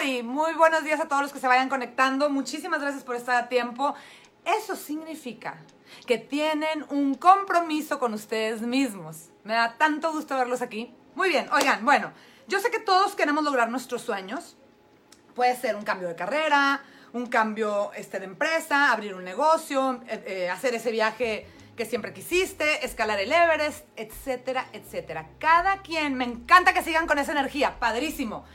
Muy buenos días a todos los que se vayan conectando. Muchísimas gracias por estar a tiempo. Eso significa que tienen un compromiso con ustedes mismos. Me da tanto gusto verlos aquí. Muy bien, oigan, bueno, yo sé que todos queremos lograr nuestros sueños. Puede ser un cambio de carrera, un cambio este, de empresa, abrir un negocio, eh, eh, hacer ese viaje que siempre quisiste, escalar el Everest, etcétera, etcétera. Cada quien, me encanta que sigan con esa energía, padrísimo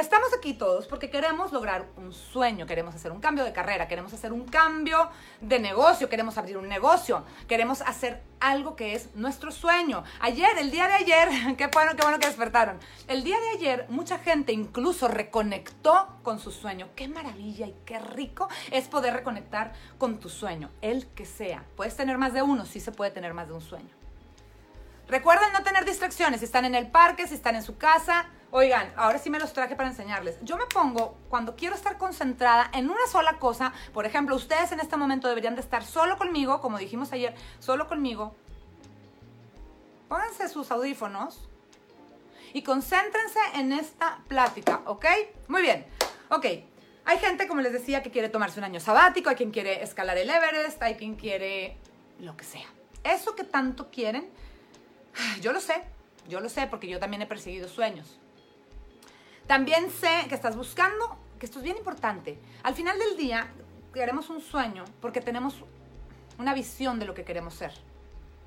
estamos aquí todos porque queremos lograr un sueño, queremos hacer un cambio de carrera, queremos hacer un cambio de negocio, queremos abrir un negocio, queremos hacer algo que es nuestro sueño. Ayer, el día de ayer, qué bueno, qué bueno que despertaron. El día de ayer mucha gente incluso reconectó con su sueño. Qué maravilla y qué rico es poder reconectar con tu sueño, el que sea. Puedes tener más de uno, sí se puede tener más de un sueño. Recuerden no tener distracciones, si están en el parque, si están en su casa, Oigan, ahora sí me los traje para enseñarles. Yo me pongo cuando quiero estar concentrada en una sola cosa. Por ejemplo, ustedes en este momento deberían de estar solo conmigo, como dijimos ayer, solo conmigo. Pónganse sus audífonos y concéntrense en esta plática, ¿ok? Muy bien, ok. Hay gente, como les decía, que quiere tomarse un año sabático, hay quien quiere escalar el Everest, hay quien quiere lo que sea. Eso que tanto quieren, yo lo sé, yo lo sé porque yo también he perseguido sueños. También sé que estás buscando, que esto es bien importante. Al final del día, queremos un sueño porque tenemos una visión de lo que queremos ser,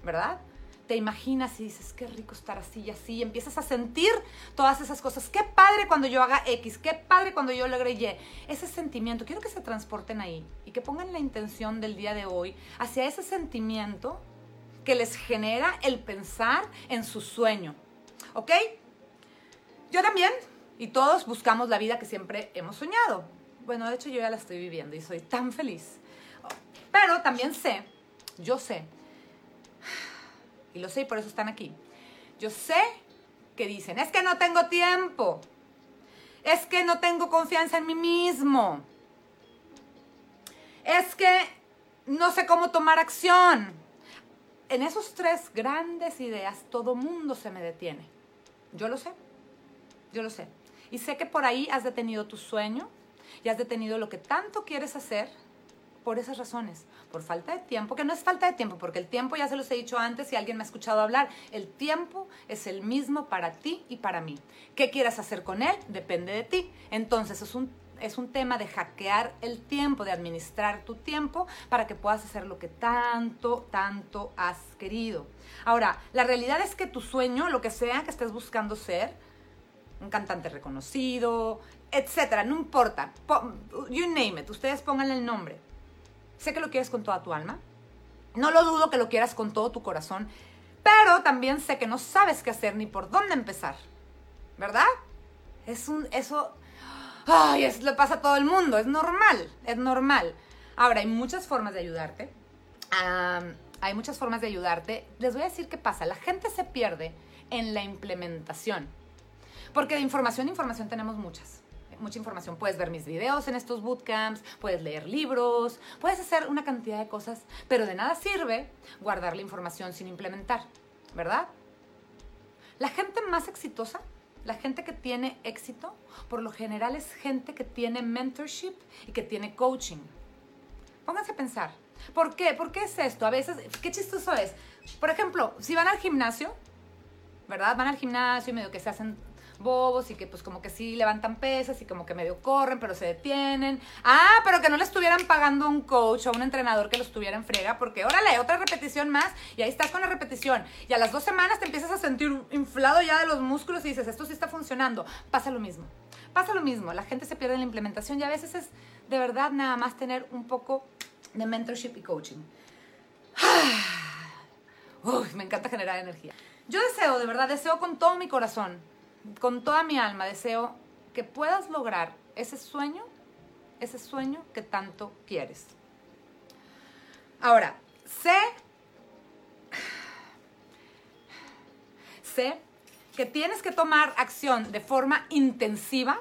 ¿verdad? Te imaginas y dices, qué rico estar así y así, y empiezas a sentir todas esas cosas. Qué padre cuando yo haga X, qué padre cuando yo logre Y. Ese sentimiento, quiero que se transporten ahí y que pongan la intención del día de hoy hacia ese sentimiento que les genera el pensar en su sueño. ¿Ok? Yo también y todos buscamos la vida que siempre hemos soñado. Bueno, de hecho yo ya la estoy viviendo y soy tan feliz. Pero también sé, yo sé, y lo sé y por eso están aquí, yo sé que dicen, es que no tengo tiempo, es que no tengo confianza en mí mismo, es que no sé cómo tomar acción. En esos tres grandes ideas todo mundo se me detiene. Yo lo sé, yo lo sé. Y sé que por ahí has detenido tu sueño y has detenido lo que tanto quieres hacer por esas razones, por falta de tiempo, que no es falta de tiempo, porque el tiempo ya se los he dicho antes y alguien me ha escuchado hablar, el tiempo es el mismo para ti y para mí. ¿Qué quieras hacer con él? Depende de ti. Entonces es un, es un tema de hackear el tiempo, de administrar tu tiempo para que puedas hacer lo que tanto, tanto has querido. Ahora, la realidad es que tu sueño, lo que sea que estés buscando ser, un cantante reconocido, etcétera, no importa. You name it, ustedes pónganle el nombre. Sé que lo quieres con toda tu alma. No lo dudo que lo quieras con todo tu corazón, pero también sé que no sabes qué hacer ni por dónde empezar. ¿Verdad? Es un eso ay, es, le pasa a todo el mundo, es normal, es normal. Ahora hay muchas formas de ayudarte. hay muchas formas de ayudarte. Les voy a decir qué pasa. La gente se pierde en la implementación. Porque de información, información tenemos muchas. Mucha información. Puedes ver mis videos en estos bootcamps, puedes leer libros, puedes hacer una cantidad de cosas, pero de nada sirve guardar la información sin implementar, ¿verdad? La gente más exitosa, la gente que tiene éxito, por lo general es gente que tiene mentorship y que tiene coaching. Pónganse a pensar. ¿Por qué? ¿Por qué es esto? A veces, qué chistoso es. Por ejemplo, si van al gimnasio, ¿verdad? Van al gimnasio y medio que se hacen bobos y que pues como que sí levantan pesas y como que medio corren, pero se detienen. Ah, pero que no le estuvieran pagando un coach o un entrenador que los estuviera en frega, porque órale, otra repetición más y ahí estás con la repetición. Y a las dos semanas te empiezas a sentir inflado ya de los músculos y dices, esto sí está funcionando. Pasa lo mismo. Pasa lo mismo. La gente se pierde en la implementación y a veces es de verdad nada más tener un poco de mentorship y coaching. Uy, me encanta generar energía. Yo deseo, de verdad, deseo con todo mi corazón con toda mi alma deseo que puedas lograr ese sueño, ese sueño que tanto quieres. Ahora, sé, sé que tienes que tomar acción de forma intensiva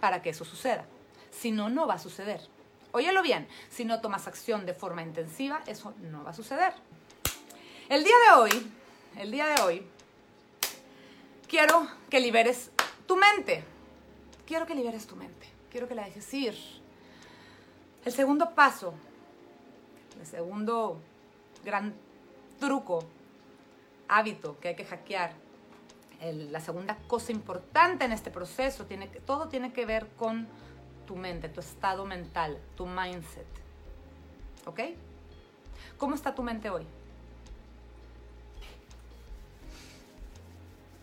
para que eso suceda. Si no, no va a suceder. Óyelo bien, si no tomas acción de forma intensiva, eso no va a suceder. El día de hoy, el día de hoy, quiero que liberes tu mente. Quiero que liberes tu mente. quiero que la dejes ir. El segundo paso, el segundo gran truco, hábito que hay que hackear, la segunda cosa importante en este proceso, tiene todo tiene que ver con tu mente, tu estado mental, tu mindset. ¿Ok? ¿Cómo está tu mente hoy?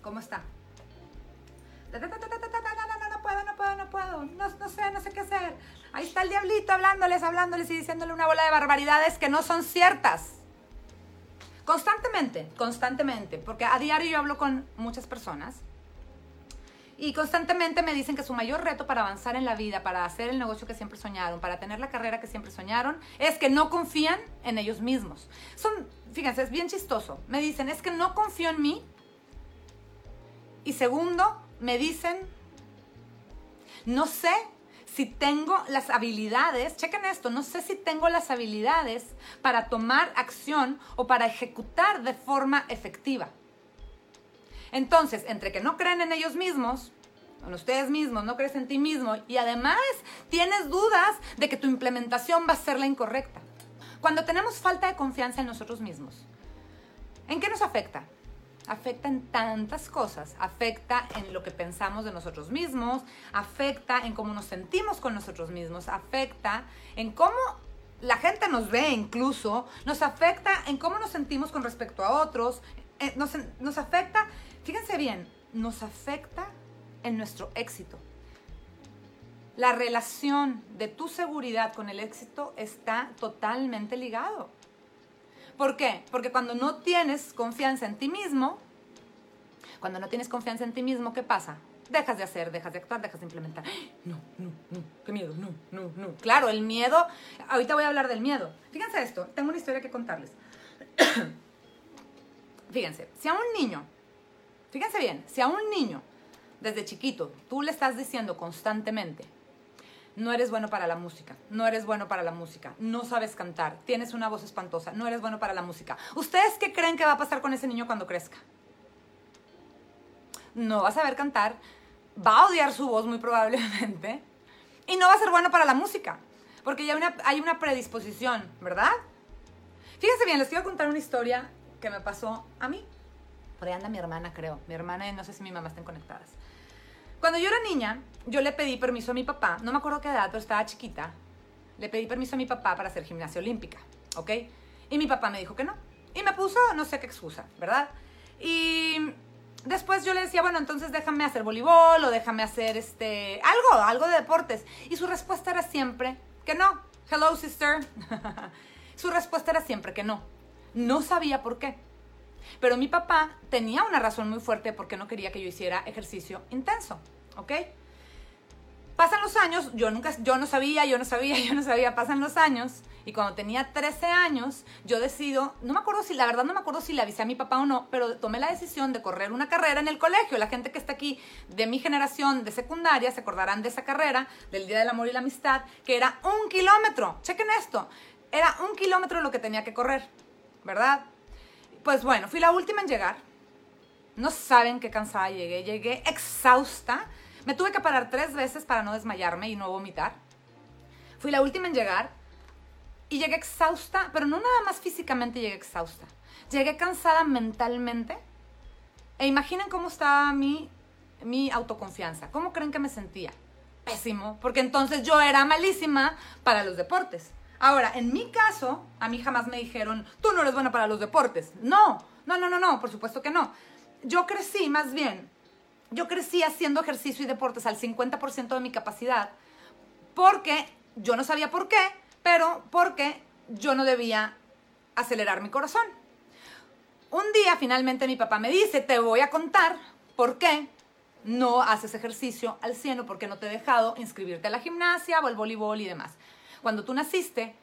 ¿Cómo está? No, puedo, no puedo, no puedo. No, no sé, no sé qué hacer. Ahí está el diablito hablándoles, hablándoles y diciéndole una bola de barbaridades que no son ciertas. Constantemente, constantemente, porque a diario yo hablo con muchas personas y constantemente me dicen que su mayor reto para avanzar en la vida, para hacer el negocio que siempre soñaron, para tener la carrera que siempre soñaron, es que no confían en ellos mismos. Son, fíjense, es bien chistoso. Me dicen, es que no confío en mí. Y segundo, me dicen, no sé si tengo las habilidades, chequen esto, no sé si tengo las habilidades para tomar acción o para ejecutar de forma efectiva. Entonces, entre que no creen en ellos mismos, en ustedes mismos, no crees en ti mismo y además tienes dudas de que tu implementación va a ser la incorrecta. Cuando tenemos falta de confianza en nosotros mismos, ¿en qué nos afecta? Afecta en tantas cosas. Afecta en lo que pensamos de nosotros mismos, afecta en cómo nos sentimos con nosotros mismos, afecta en cómo la gente nos ve incluso, nos afecta en cómo nos sentimos con respecto a otros, eh, nos, nos afecta, fíjense bien, nos afecta en nuestro éxito. La relación de tu seguridad con el éxito está totalmente ligado. ¿Por qué? Porque cuando no tienes confianza en ti mismo, cuando no tienes confianza en ti mismo, ¿qué pasa? Dejas de hacer, dejas de actuar, dejas de implementar. No, no, no, qué miedo, no, no, no. Claro, el miedo, ahorita voy a hablar del miedo. Fíjense esto, tengo una historia que contarles. Fíjense, si a un niño, fíjense bien, si a un niño desde chiquito tú le estás diciendo constantemente, no eres bueno para la música, no eres bueno para la música, no sabes cantar, tienes una voz espantosa, no eres bueno para la música. ¿Ustedes qué creen que va a pasar con ese niño cuando crezca? No va a saber cantar, va a odiar su voz muy probablemente y no va a ser bueno para la música, porque ya hay una predisposición, ¿verdad? Fíjense bien, les quiero contar una historia que me pasó a mí. Por ahí anda mi hermana, creo. Mi hermana y no sé si mi mamá estén conectadas. Cuando yo era niña, yo le pedí permiso a mi papá, no me acuerdo qué edad, pero estaba chiquita, le pedí permiso a mi papá para hacer gimnasia olímpica, ¿ok? Y mi papá me dijo que no. Y me puso no sé qué excusa, ¿verdad? Y después yo le decía, bueno, entonces déjame hacer voleibol o déjame hacer este, algo, algo de deportes. Y su respuesta era siempre que no. Hello, sister. su respuesta era siempre que no. No sabía por qué. Pero mi papá tenía una razón muy fuerte porque no quería que yo hiciera ejercicio intenso, ¿ok? Pasan los años, yo nunca, yo no sabía, yo no sabía, yo no sabía, pasan los años y cuando tenía 13 años, yo decido, no me acuerdo si, la verdad no me acuerdo si le avisé a mi papá o no, pero tomé la decisión de correr una carrera en el colegio. La gente que está aquí de mi generación de secundaria se acordarán de esa carrera, del Día del Amor y la Amistad, que era un kilómetro. Chequen esto, era un kilómetro lo que tenía que correr, ¿verdad? Pues bueno, fui la última en llegar. No saben qué cansada llegué. Llegué exhausta. Me tuve que parar tres veces para no desmayarme y no vomitar. Fui la última en llegar y llegué exhausta, pero no nada más físicamente llegué exhausta. Llegué cansada mentalmente. E imaginen cómo estaba mi, mi autoconfianza. ¿Cómo creen que me sentía? Pésimo, porque entonces yo era malísima para los deportes. Ahora, en mi caso, a mí jamás me dijeron, tú no eres buena para los deportes. No, no, no, no, no, por supuesto que no. Yo crecí más bien, yo crecí haciendo ejercicio y deportes al 50% de mi capacidad, porque yo no sabía por qué, pero porque yo no debía acelerar mi corazón. Un día finalmente mi papá me dice, te voy a contar por qué no haces ejercicio al 100 o por qué no te he dejado inscribirte a la gimnasia o al voleibol y demás. Cuando tú naciste,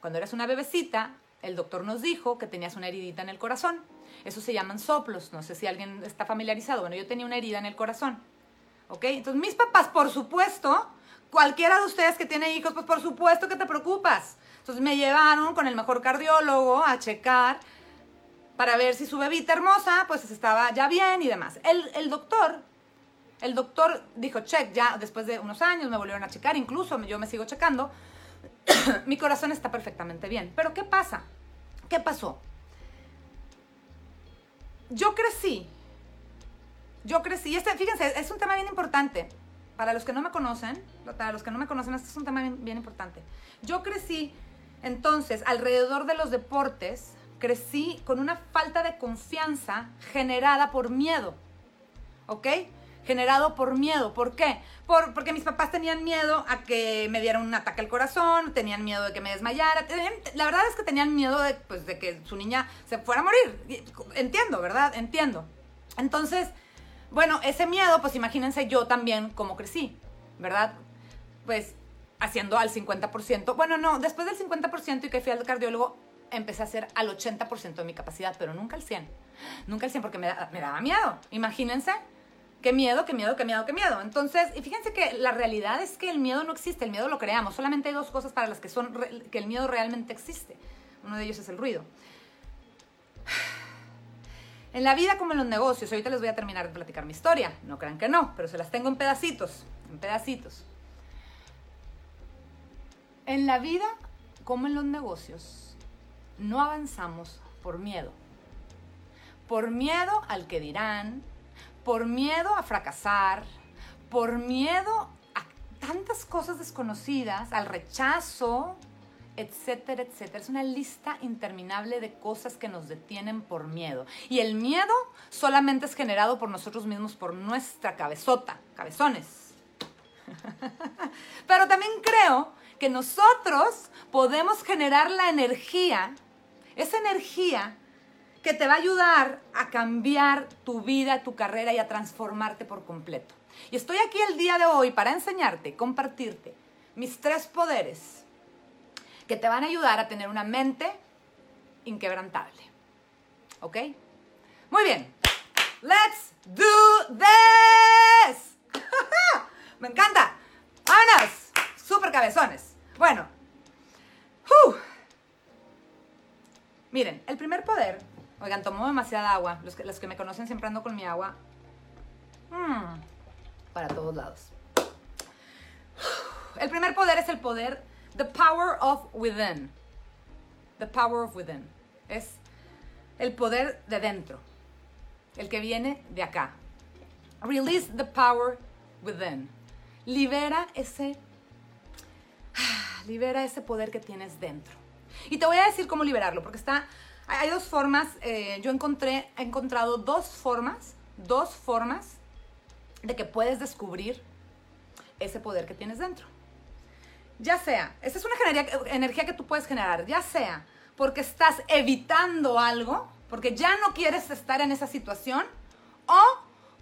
cuando eras una bebecita, el doctor nos dijo que tenías una heridita en el corazón. Eso se llaman soplos. No sé si alguien está familiarizado. Bueno, yo tenía una herida en el corazón. ¿Ok? Entonces, mis papás, por supuesto, cualquiera de ustedes que tiene hijos, pues por supuesto que te preocupas. Entonces, me llevaron con el mejor cardiólogo a checar para ver si su bebita hermosa, pues estaba ya bien y demás. El, el doctor El doctor dijo, check, ya después de unos años me volvieron a checar, incluso yo me sigo checando. Mi corazón está perfectamente bien. Pero ¿qué pasa? ¿Qué pasó? Yo crecí. Yo crecí. Este, fíjense, es un tema bien importante. Para los que no me conocen, para los que no me conocen, este es un tema bien importante. Yo crecí entonces alrededor de los deportes, crecí con una falta de confianza generada por miedo. ¿Ok? Generado por miedo. ¿Por qué? Por, porque mis papás tenían miedo a que me diera un ataque al corazón, tenían miedo de que me desmayara. La verdad es que tenían miedo de, pues, de que su niña se fuera a morir. Entiendo, ¿verdad? Entiendo. Entonces, bueno, ese miedo, pues imagínense yo también cómo crecí, ¿verdad? Pues haciendo al 50%. Bueno, no, después del 50% y que fui al cardiólogo, empecé a hacer al 80% de mi capacidad, pero nunca al 100. Nunca al 100 porque me, me daba miedo. Imagínense Qué miedo, qué miedo, qué miedo, qué miedo. Entonces, y fíjense que la realidad es que el miedo no existe, el miedo lo creamos. Solamente hay dos cosas para las que, son, que el miedo realmente existe. Uno de ellos es el ruido. En la vida como en los negocios, ahorita les voy a terminar de platicar mi historia. No crean que no, pero se las tengo en pedacitos, en pedacitos. En la vida como en los negocios, no avanzamos por miedo. Por miedo al que dirán, por miedo a fracasar, por miedo a tantas cosas desconocidas, al rechazo, etcétera, etcétera. Es una lista interminable de cosas que nos detienen por miedo. Y el miedo solamente es generado por nosotros mismos, por nuestra cabezota, cabezones. Pero también creo que nosotros podemos generar la energía, esa energía que te va a ayudar a cambiar tu vida, tu carrera y a transformarte por completo. Y estoy aquí el día de hoy para enseñarte, compartirte mis tres poderes que te van a ayudar a tener una mente inquebrantable. ¿Ok? Muy bien. Let's do this. Me encanta. ¡Vámonos! Super cabezones. Bueno. Miren, el primer poder Oigan, tomo demasiada agua. Los que, los que me conocen siempre ando con mi agua. Mm, para todos lados. El primer poder es el poder, the power of within. The power of within. Es el poder de dentro. El que viene de acá. Release the power within. Libera ese libera ese poder que tienes dentro. Y te voy a decir cómo liberarlo, porque está hay dos formas, eh, yo encontré, he encontrado dos formas, dos formas de que puedes descubrir ese poder que tienes dentro. Ya sea, esta es una energía que tú puedes generar, ya sea porque estás evitando algo, porque ya no quieres estar en esa situación, o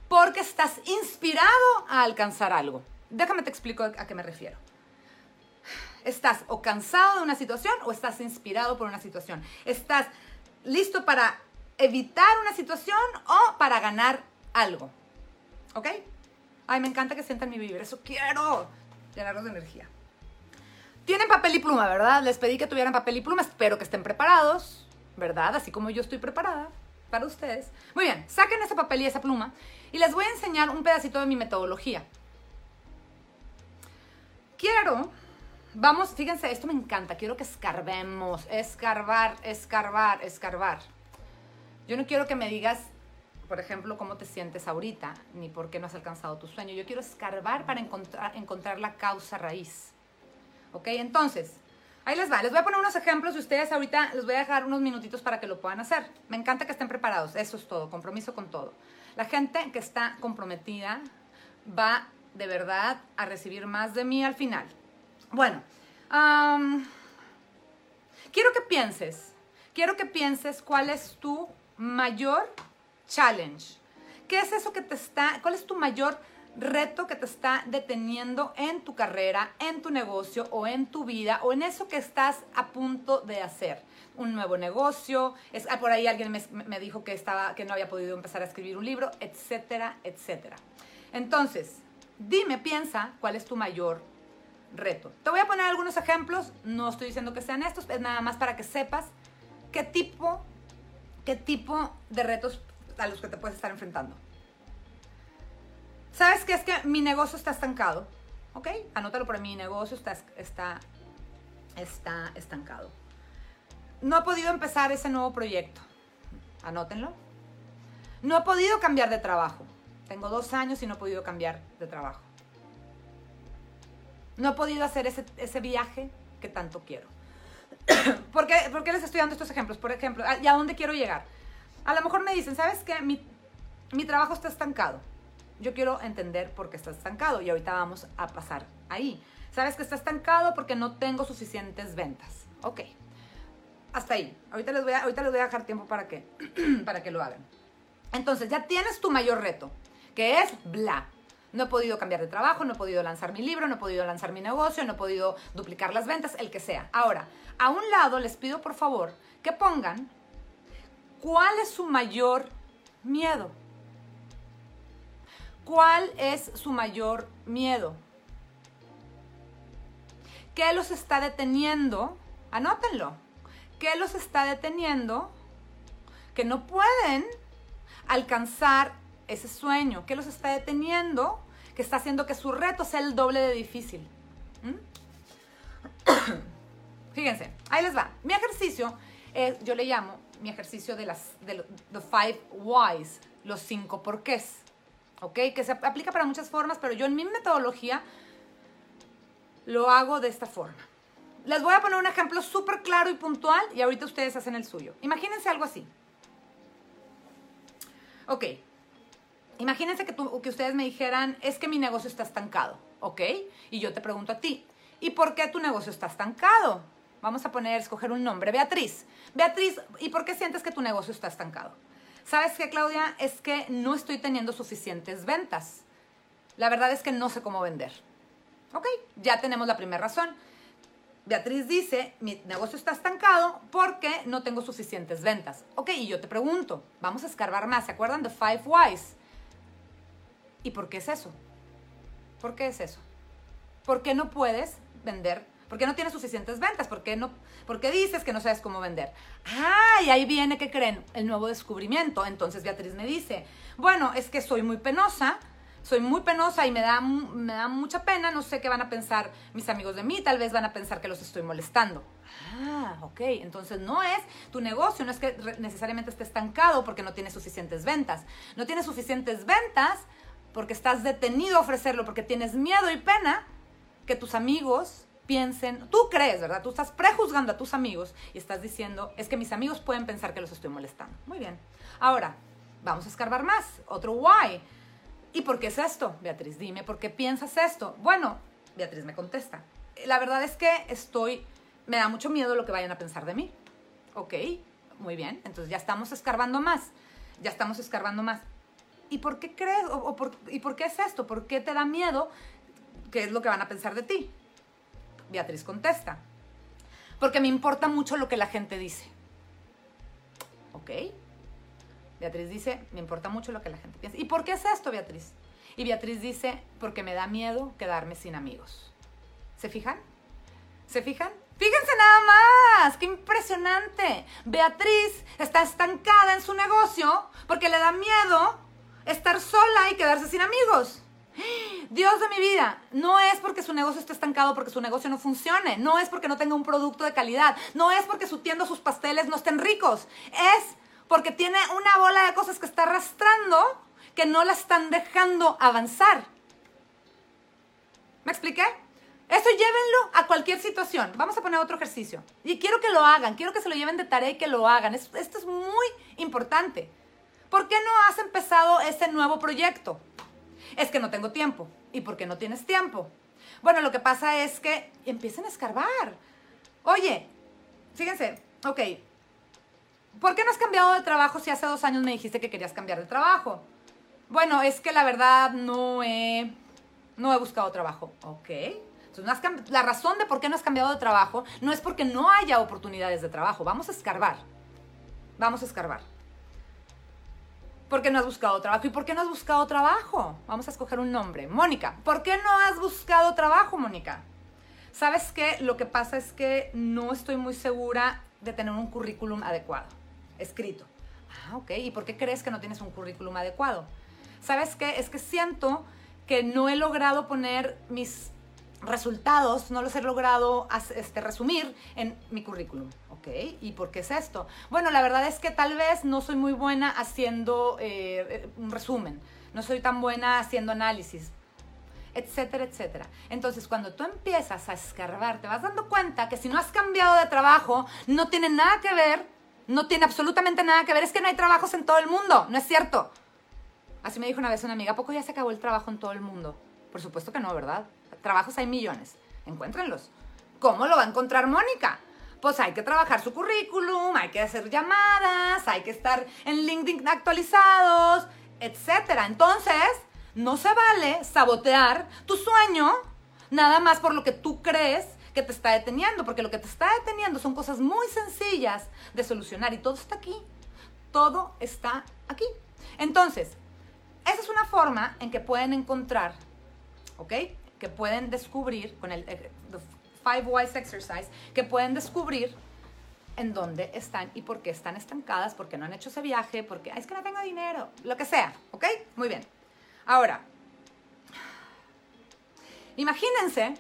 porque estás inspirado a alcanzar algo. Déjame te explico a qué me refiero. Estás o cansado de una situación o estás inspirado por una situación. Estás listo para evitar una situación o para ganar algo. ¿Ok? Ay, me encanta que sientan mi vibra. Eso quiero. Llenarlos de energía. Tienen papel y pluma, ¿verdad? Les pedí que tuvieran papel y pluma. Espero que estén preparados, ¿verdad? Así como yo estoy preparada para ustedes. Muy bien, saquen ese papel y esa pluma y les voy a enseñar un pedacito de mi metodología. Quiero Vamos, fíjense, esto me encanta. Quiero que escarbemos, escarbar, escarbar, escarbar. Yo no quiero que me digas, por ejemplo, cómo te sientes ahorita, ni por qué no has alcanzado tu sueño. Yo quiero escarbar para encontrar, encontrar la causa raíz. ¿Ok? Entonces, ahí les va. Les voy a poner unos ejemplos y ustedes ahorita les voy a dejar unos minutitos para que lo puedan hacer. Me encanta que estén preparados. Eso es todo. Compromiso con todo. La gente que está comprometida va de verdad a recibir más de mí al final. Bueno, quiero que pienses, quiero que pienses cuál es tu mayor challenge. ¿Qué es eso que te está, cuál es tu mayor reto que te está deteniendo en tu carrera, en tu negocio o en tu vida o en eso que estás a punto de hacer? Un nuevo negocio, ah, por ahí alguien me, me dijo que, estaba, que no había podido empezar a escribir un libro, etcétera, etcétera. Entonces, dime, piensa cuál es tu mayor reto. Te voy a poner algunos ejemplos, no estoy diciendo que sean estos, es nada más para que sepas qué tipo, qué tipo de retos a los que te puedes estar enfrentando. ¿Sabes qué? Es que mi negocio está estancado. ¿Ok? Anótalo por mi negocio está, está, está estancado. No he podido empezar ese nuevo proyecto. Anótenlo. No he podido cambiar de trabajo. Tengo dos años y no he podido cambiar de trabajo. No he podido hacer ese, viaje que tanto quiero. ¿Por qué, ¿Por qué, les estoy dando estos ejemplos? Por ejemplo, ¿y a dónde quiero llegar? A lo mejor me dicen, ¿sabes qué? Mi, mi trabajo está estancado. Yo quiero entender por qué está estancado y ahorita vamos a pasar ahí. ¿Sabes que está estancado porque no tengo suficientes ventas? Ok. Hasta ahí. Ahorita les voy a, ahorita les voy a dejar tiempo para que, para que lo hagan. Entonces, ya tienes tu mayor reto, que es bla. No he podido cambiar de trabajo, no he podido lanzar mi libro, no he podido lanzar mi negocio, no he podido duplicar las ventas, el que sea. Ahora, a un lado les pido por favor que pongan cuál es su mayor miedo. ¿Cuál es su mayor miedo? ¿Qué los está deteniendo? Anótenlo. ¿Qué los está deteniendo? Que no pueden alcanzar ese sueño. ¿Qué los está deteniendo? Que está haciendo que su reto sea el doble de difícil. ¿Mm? Fíjense, ahí les va. Mi ejercicio, yo le llamo mi ejercicio de las de the five whys, los cinco porqués. ¿Ok? Que se aplica para muchas formas, pero yo en mi metodología lo hago de esta forma. Les voy a poner un ejemplo súper claro y puntual y ahorita ustedes hacen el suyo. Imagínense algo así. Ok. Imagínense que, ustedes me dijeran, es que mi negocio está estancado. ¿Ok? Y yo te pregunto a ti, ¿y por qué tu negocio está estancado? Vamos a poner, escoger un nombre. Beatriz. Beatriz, ¿y por qué sientes que tu negocio está estancado? ¿Sabes qué, Claudia? Es que no estoy teniendo suficientes ventas. La verdad es que no sé cómo vender. Ok, ya tenemos la primera razón. Beatriz dice, mi negocio está estancado porque no tengo suficientes ventas. Ok, y yo te pregunto, vamos a escarbar más. ¿Se acuerdan de Five Whys? ¿Y por qué es eso? ¿Por qué es eso? ¿Por qué no puedes vender ¿Por qué no tienes suficientes ventas? ¿Por qué, no, ¿Por dices que no sabes cómo vender? Ah, y ahí viene, ¿qué creen? El nuevo descubrimiento. Entonces Beatriz me dice, bueno, es que soy muy penosa, soy muy penosa y me da, me da mucha pena, no sé qué van a pensar mis amigos de mí, tal vez van a pensar que los estoy molestando. Ah, ok, entonces no es tu negocio, no es que necesariamente esté estancado porque no tienes suficientes ventas. No tienes suficientes ventas porque estás detenido a ofrecerlo, porque tienes miedo y pena que tus amigos piensen, tú crees, ¿verdad? Tú estás prejuzgando a tus amigos y estás diciendo, es que mis amigos pueden pensar que los estoy molestando. Muy bien. Ahora, vamos a escarbar más. Otro why. ¿Y por qué es esto? Beatriz, dime, ¿por qué piensas esto? Bueno, Beatriz me contesta. La verdad es que estoy, me da mucho miedo lo que vayan a pensar de mí. Ok, muy bien. Entonces ya estamos escarbando más. Ya estamos escarbando más. ¿Y por qué crees? O, ¿Y por qué es esto? ¿Por qué te da miedo? ¿Qué es lo que van a pensar de ti? Beatriz contesta. Porque me importa mucho lo que la gente dice. ¿Ok? Beatriz dice, me importa mucho lo que la gente piensa. ¿Y por qué es esto, Beatriz? Y Beatriz dice, porque me da miedo quedarme sin amigos. ¿Se fijan? ¿Se fijan? Fíjense nada más, qué impresionante. Beatriz está estancada en su negocio porque le da miedo estar sola y quedarse sin amigos. Dios de mi vida, no es porque su negocio esté estancado, porque su negocio no funcione, no es porque no tenga un producto de calidad, no es porque su tienda sus pasteles no estén ricos, es porque tiene una bola de cosas que está arrastrando que no la están dejando avanzar. ¿Me expliqué? Eso llévenlo a cualquier situación. Vamos a poner otro ejercicio. Y quiero que lo hagan, quiero que se lo lleven de tarea y que lo hagan. Esto es muy importante. ¿Por qué no has empezado ese nuevo proyecto? Es que no tengo tiempo. ¿Y por qué no tienes tiempo? Bueno, lo que pasa es que empiecen a escarbar. Oye, fíjense, ok, ¿por qué no has cambiado de trabajo si hace dos años me dijiste que querías cambiar de trabajo? Bueno, es que la verdad no he, no he buscado trabajo. Ok. Entonces, la razón de por qué no has cambiado de trabajo no es porque no haya oportunidades de trabajo. Vamos a escarbar. Vamos a escarbar. ¿Por qué no has buscado trabajo? ¿Y por qué no has buscado trabajo? Vamos a escoger un nombre. Mónica, ¿por qué no has buscado trabajo, Mónica? ¿Sabes qué? Lo que pasa es que no estoy muy segura de tener un currículum adecuado, escrito. Ah, ok. ¿Y por qué crees que no tienes un currículum adecuado? ¿Sabes qué? Es que siento que no he logrado poner mis resultados, no los he logrado este, resumir en mi currículum. ¿Ok? ¿Y por qué es esto? Bueno, la verdad es que tal vez no soy muy buena haciendo eh, un resumen, no soy tan buena haciendo análisis, etcétera, etcétera. Entonces, cuando tú empiezas a escarbar, te vas dando cuenta que si no has cambiado de trabajo, no tiene nada que ver, no tiene absolutamente nada que ver, es que no hay trabajos en todo el mundo, no es cierto. Así me dijo una vez una amiga, ¿a poco ya se acabó el trabajo en todo el mundo? Por supuesto que no, ¿verdad? Trabajos hay millones, encuéntrenlos. ¿Cómo lo va a encontrar Mónica? Pues hay que trabajar su currículum, hay que hacer llamadas, hay que estar en LinkedIn actualizados, etcétera. Entonces, no se vale sabotear tu sueño nada más por lo que tú crees que te está deteniendo, porque lo que te está deteniendo son cosas muy sencillas de solucionar y todo está aquí. Todo está aquí. Entonces, esa es una forma en que pueden encontrar, ¿ok? Que pueden descubrir con el eh, Five Wise Exercise, que pueden descubrir en dónde están y por qué están estancadas, porque no han hecho ese viaje, porque es que no tengo dinero, lo que sea, ¿ok? Muy bien. Ahora, imagínense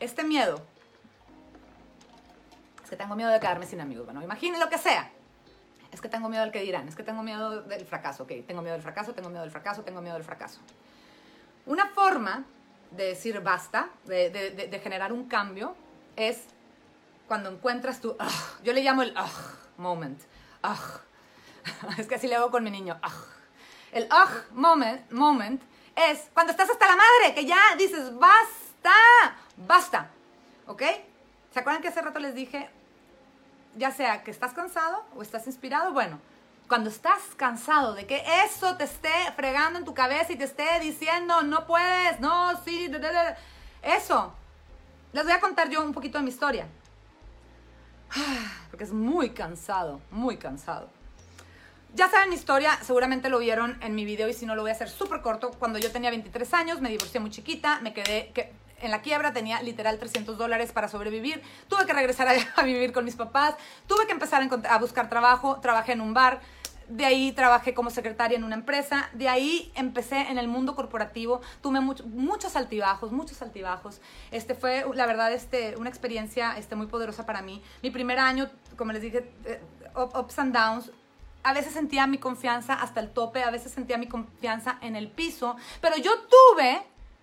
este miedo. Es que tengo miedo de quedarme sin amigos. Bueno, imaginen lo que sea. Es que tengo miedo del que dirán. Es que tengo miedo del fracaso. Ok, tengo miedo del fracaso, tengo miedo del fracaso, tengo miedo del fracaso. Una forma de decir basta, de, generar un cambio, es cuando encuentras tu, yo le llamo el moment. Es que así le hago con mi niño. El ugh moment, moment es cuando estás hasta la madre, que ya dices, basta, basta. ¿Ok? ¿Se acuerdan que hace rato les dije, ya sea que estás cansado o estás inspirado? Bueno, cuando estás cansado de que eso te esté fregando en tu cabeza y te esté diciendo, no puedes, no, sí, eso. Les voy a contar yo un poquito de mi historia. Porque es muy cansado, muy cansado. Ya saben mi historia, seguramente lo vieron en mi video y si no lo voy a hacer súper corto. Cuando yo tenía 23 años, me divorcié muy chiquita, me quedé que, en la quiebra, tenía literal 300 dólares para sobrevivir, tuve que regresar a, vivir con mis papás, tuve que empezar a buscar trabajo, trabajé en un bar, de ahí trabajé como secretaria en una empresa, de ahí empecé en el mundo corporativo, tuve muchos altibajos, muchos altibajos. Este fue, la verdad, este, una experiencia este, muy poderosa para mí. Mi primer año, como les dije, eh, ups and downs, a veces sentía mi confianza hasta el tope, a veces sentía mi confianza en el piso, pero yo tuve,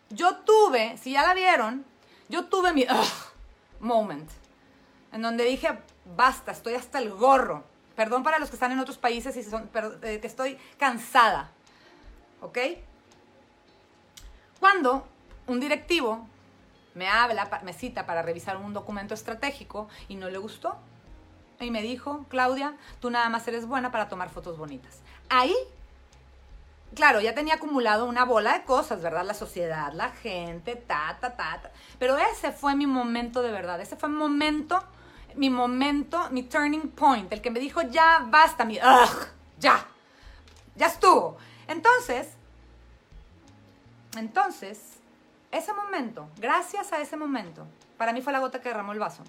yo tuve, si ya la vieron, yo tuve mi moment, en donde dije, basta, estoy hasta el gorro. Perdón para los que están en otros países y son, pero, eh, que estoy cansada. ¿Ok? Cuando un directivo me habla, me cita para revisar un documento estratégico y no le gustó, y me dijo, Claudia, tú nada más eres buena para tomar fotos bonitas. Ahí, claro, ya tenía acumulado una bola de cosas, ¿verdad? La sociedad, la gente, ta, ta, ta, ta. Pero ese fue mi momento de verdad, ese fue mi momento, mi momento, mi turning point, el que me dijo, ya basta, mi, ugh, ya, ya estuvo. Entonces, entonces, ese momento, gracias a ese momento, para mí fue la gota que derramó el vaso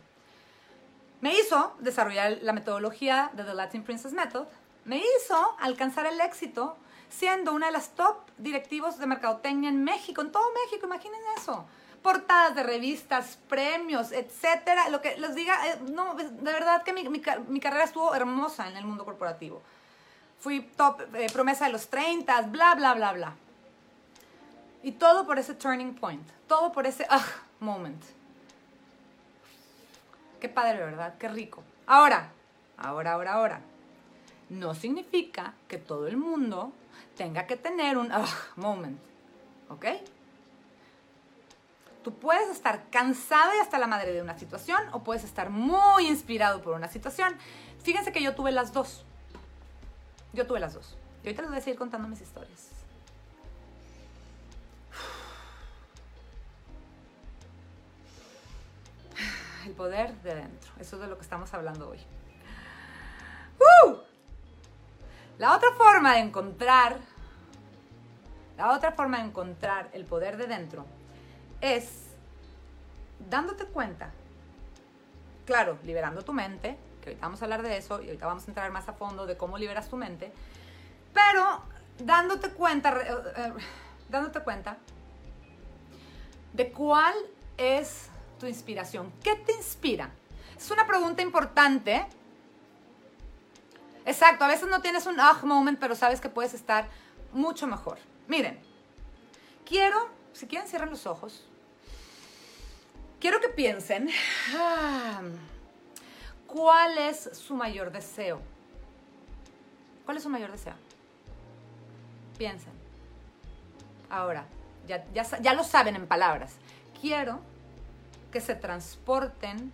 me hizo desarrollar la metodología de The Latin Princess Method, me hizo alcanzar el éxito siendo una de las top directivos de mercadotecnia en México, en todo México, imaginen eso. Portadas de revistas, premios, etcétera. Lo que les diga, eh, no, de verdad que mi, carrera estuvo hermosa en el mundo corporativo. Fui top, eh, promesa de los 30, bla, bla, bla, bla. Y todo por ese turning point, todo por ese ah, moment. Qué padre, ¿verdad? Qué rico. Ahora, ahora, ahora, ahora. No significa que todo el mundo tenga que tener un moment. ¿Ok? Tú puedes estar cansado y hasta la madre de una situación o puedes estar muy inspirado por una situación. Fíjense que yo tuve las dos. Yo tuve las dos. Y ahorita les voy a seguir contando mis historias. el poder de dentro. Eso es de lo que estamos hablando hoy. La otra forma de encontrar, la otra forma de encontrar el poder de dentro es dándote cuenta, claro, liberando tu mente, que ahorita vamos a hablar de eso y ahorita vamos a entrar más a fondo de cómo liberas tu mente, pero dándote cuenta, eh, eh, dándote cuenta de cuál es tu inspiración. ¿Qué te inspira? Es una pregunta importante. Exacto, a veces no tienes un ah moment, pero sabes que puedes estar mucho mejor. Miren, quiero, si quieren cierren los ojos, quiero que piensen ah, cuál es su mayor deseo. ¿Cuál es su mayor deseo? Piensen. Ahora, ya, ya, lo saben en palabras. Quiero que se transporten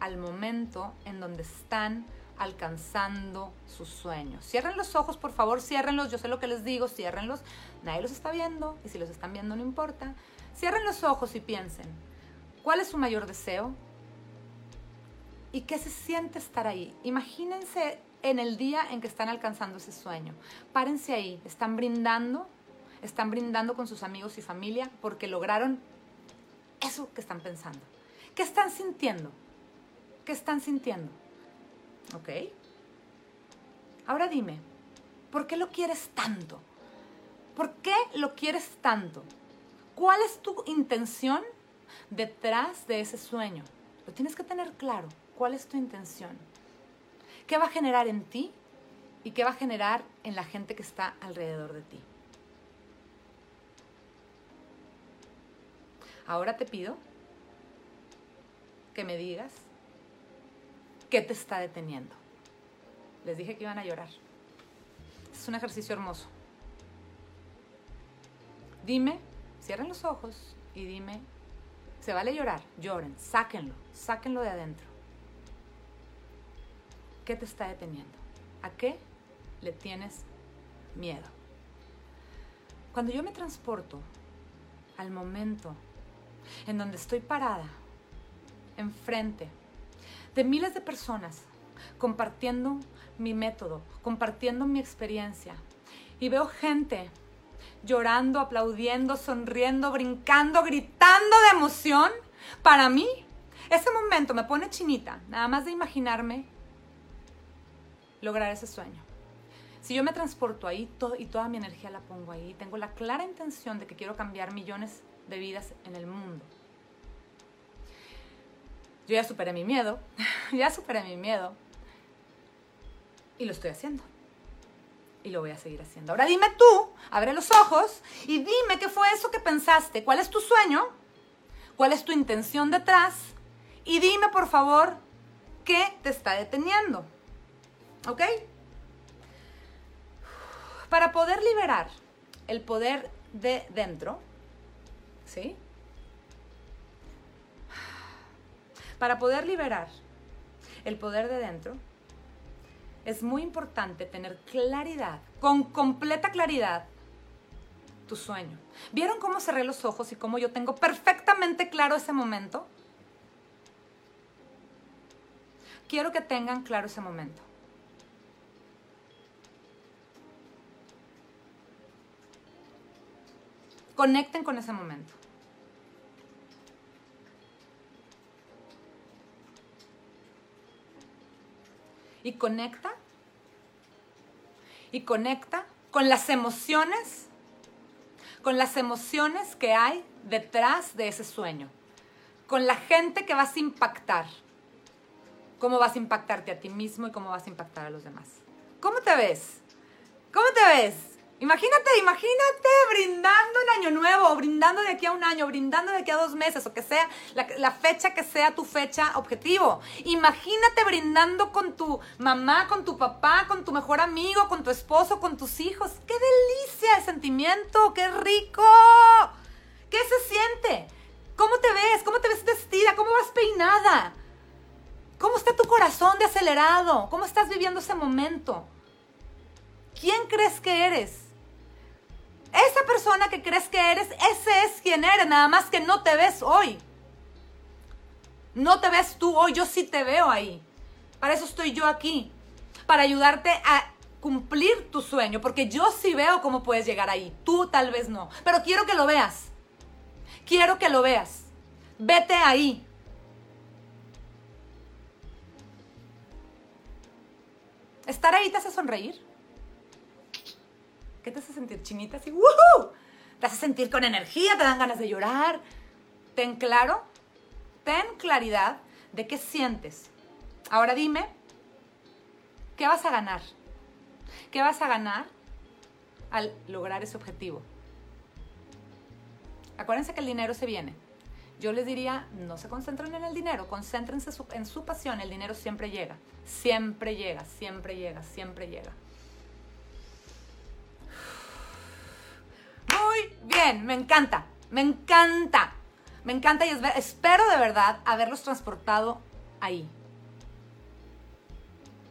al momento en donde están alcanzando sus sueños. Cierren los ojos, por favor, ciérrenlos. Yo sé lo que les digo, ciérrenlos. Nadie los está viendo y si los están viendo no importa. Cierren los ojos y piensen, ¿cuál es su mayor deseo? ¿Y qué se siente estar ahí? Imagínense en el día en que están alcanzando ese sueño. Párense ahí, están brindando, están brindando con sus amigos y familia porque lograron eso que están pensando. ¿Qué están sintiendo? ¿Qué están sintiendo? ¿Ok? Ahora dime, ¿por qué lo quieres tanto? ¿Por qué lo quieres tanto? ¿Cuál es tu intención detrás de ese sueño? Lo tienes que tener claro. ¿Cuál es tu intención? ¿Qué va a generar en ti y qué va a generar en la gente que está alrededor de ti? Ahora te pido que me digas qué te está deteniendo. Les dije que iban a llorar. Es un ejercicio hermoso. Dime, cierren los ojos y dime, se vale llorar, lloren, sáquenlo, sáquenlo de adentro. ¿Qué te está deteniendo? ¿A qué le tienes miedo? Cuando yo me transporto al momento en donde estoy parada, enfrente de miles de personas, compartiendo mi método, compartiendo mi experiencia, y veo gente llorando, aplaudiendo, sonriendo, brincando, gritando de emoción, para mí, ese momento me pone chinita, nada más de imaginarme lograr ese sueño. Si yo me transporto ahí y toda mi energía la pongo ahí, tengo la clara intención de que quiero cambiar millones de vidas en el mundo. Yo ya superé mi miedo, ya superé mi miedo y lo estoy haciendo. Y lo voy a seguir haciendo. Ahora dime tú, abre los ojos y dime qué fue eso que pensaste, cuál es tu sueño, cuál es tu intención detrás y dime por favor qué te está deteniendo. ¿Ok? Para poder liberar el poder de dentro, ¿sí? Para poder liberar el poder de dentro, es muy importante tener claridad, con completa claridad, tu sueño. ¿Vieron cómo cerré los ojos y cómo yo tengo perfectamente claro ese momento? Quiero que tengan claro ese momento. Conecten con ese momento. Y conecta. Y conecta con las emociones, con las emociones que hay detrás de ese sueño, con la gente que vas a impactar, cómo vas a impactarte a ti mismo y cómo vas a impactar a los demás. ¿Cómo te ves? ¿Cómo te ves? Imagínate, imagínate brindando el año nuevo, brindando de aquí a un año, brindando de aquí a dos meses, o que sea la, fecha que sea tu fecha objetivo. Imagínate brindando con tu mamá, con tu papá, con tu mejor amigo, con tu esposo, con tus hijos. ¡Qué delicia el sentimiento! ¡Qué rico! ¿Qué se siente? ¿Cómo te ves? ¿Cómo te ves vestida? ¿Cómo vas peinada? ¿Cómo está tu corazón de acelerado? ¿Cómo estás viviendo ese momento? ¿Quién crees que eres? Esa persona que crees que eres, ese es quien eres, nada más que no te ves hoy. No te ves tú hoy, yo sí te veo ahí. Para eso estoy yo aquí, para ayudarte a cumplir tu sueño, porque yo sí veo cómo puedes llegar ahí, tú tal vez no, pero quiero que lo veas. Quiero que lo veas. Vete ahí. Estar ahí te hace sonreír. ¿Qué te hace sentir chinita así? ¡Woohoo! te hace sentir con energía, te dan ganas de llorar. Ten claro, ten claridad de qué sientes. Ahora dime, ¿qué vas a ganar? ¿Qué vas a ganar al lograr ese objetivo? Acuérdense que el dinero se viene. Yo les diría, no se concentren en el dinero, concéntrense en su pasión, el dinero siempre llega, siempre llega, siempre llega, siempre llega. Muy bien, me encanta, me encanta, me encanta y espero de verdad haberlos transportado ahí,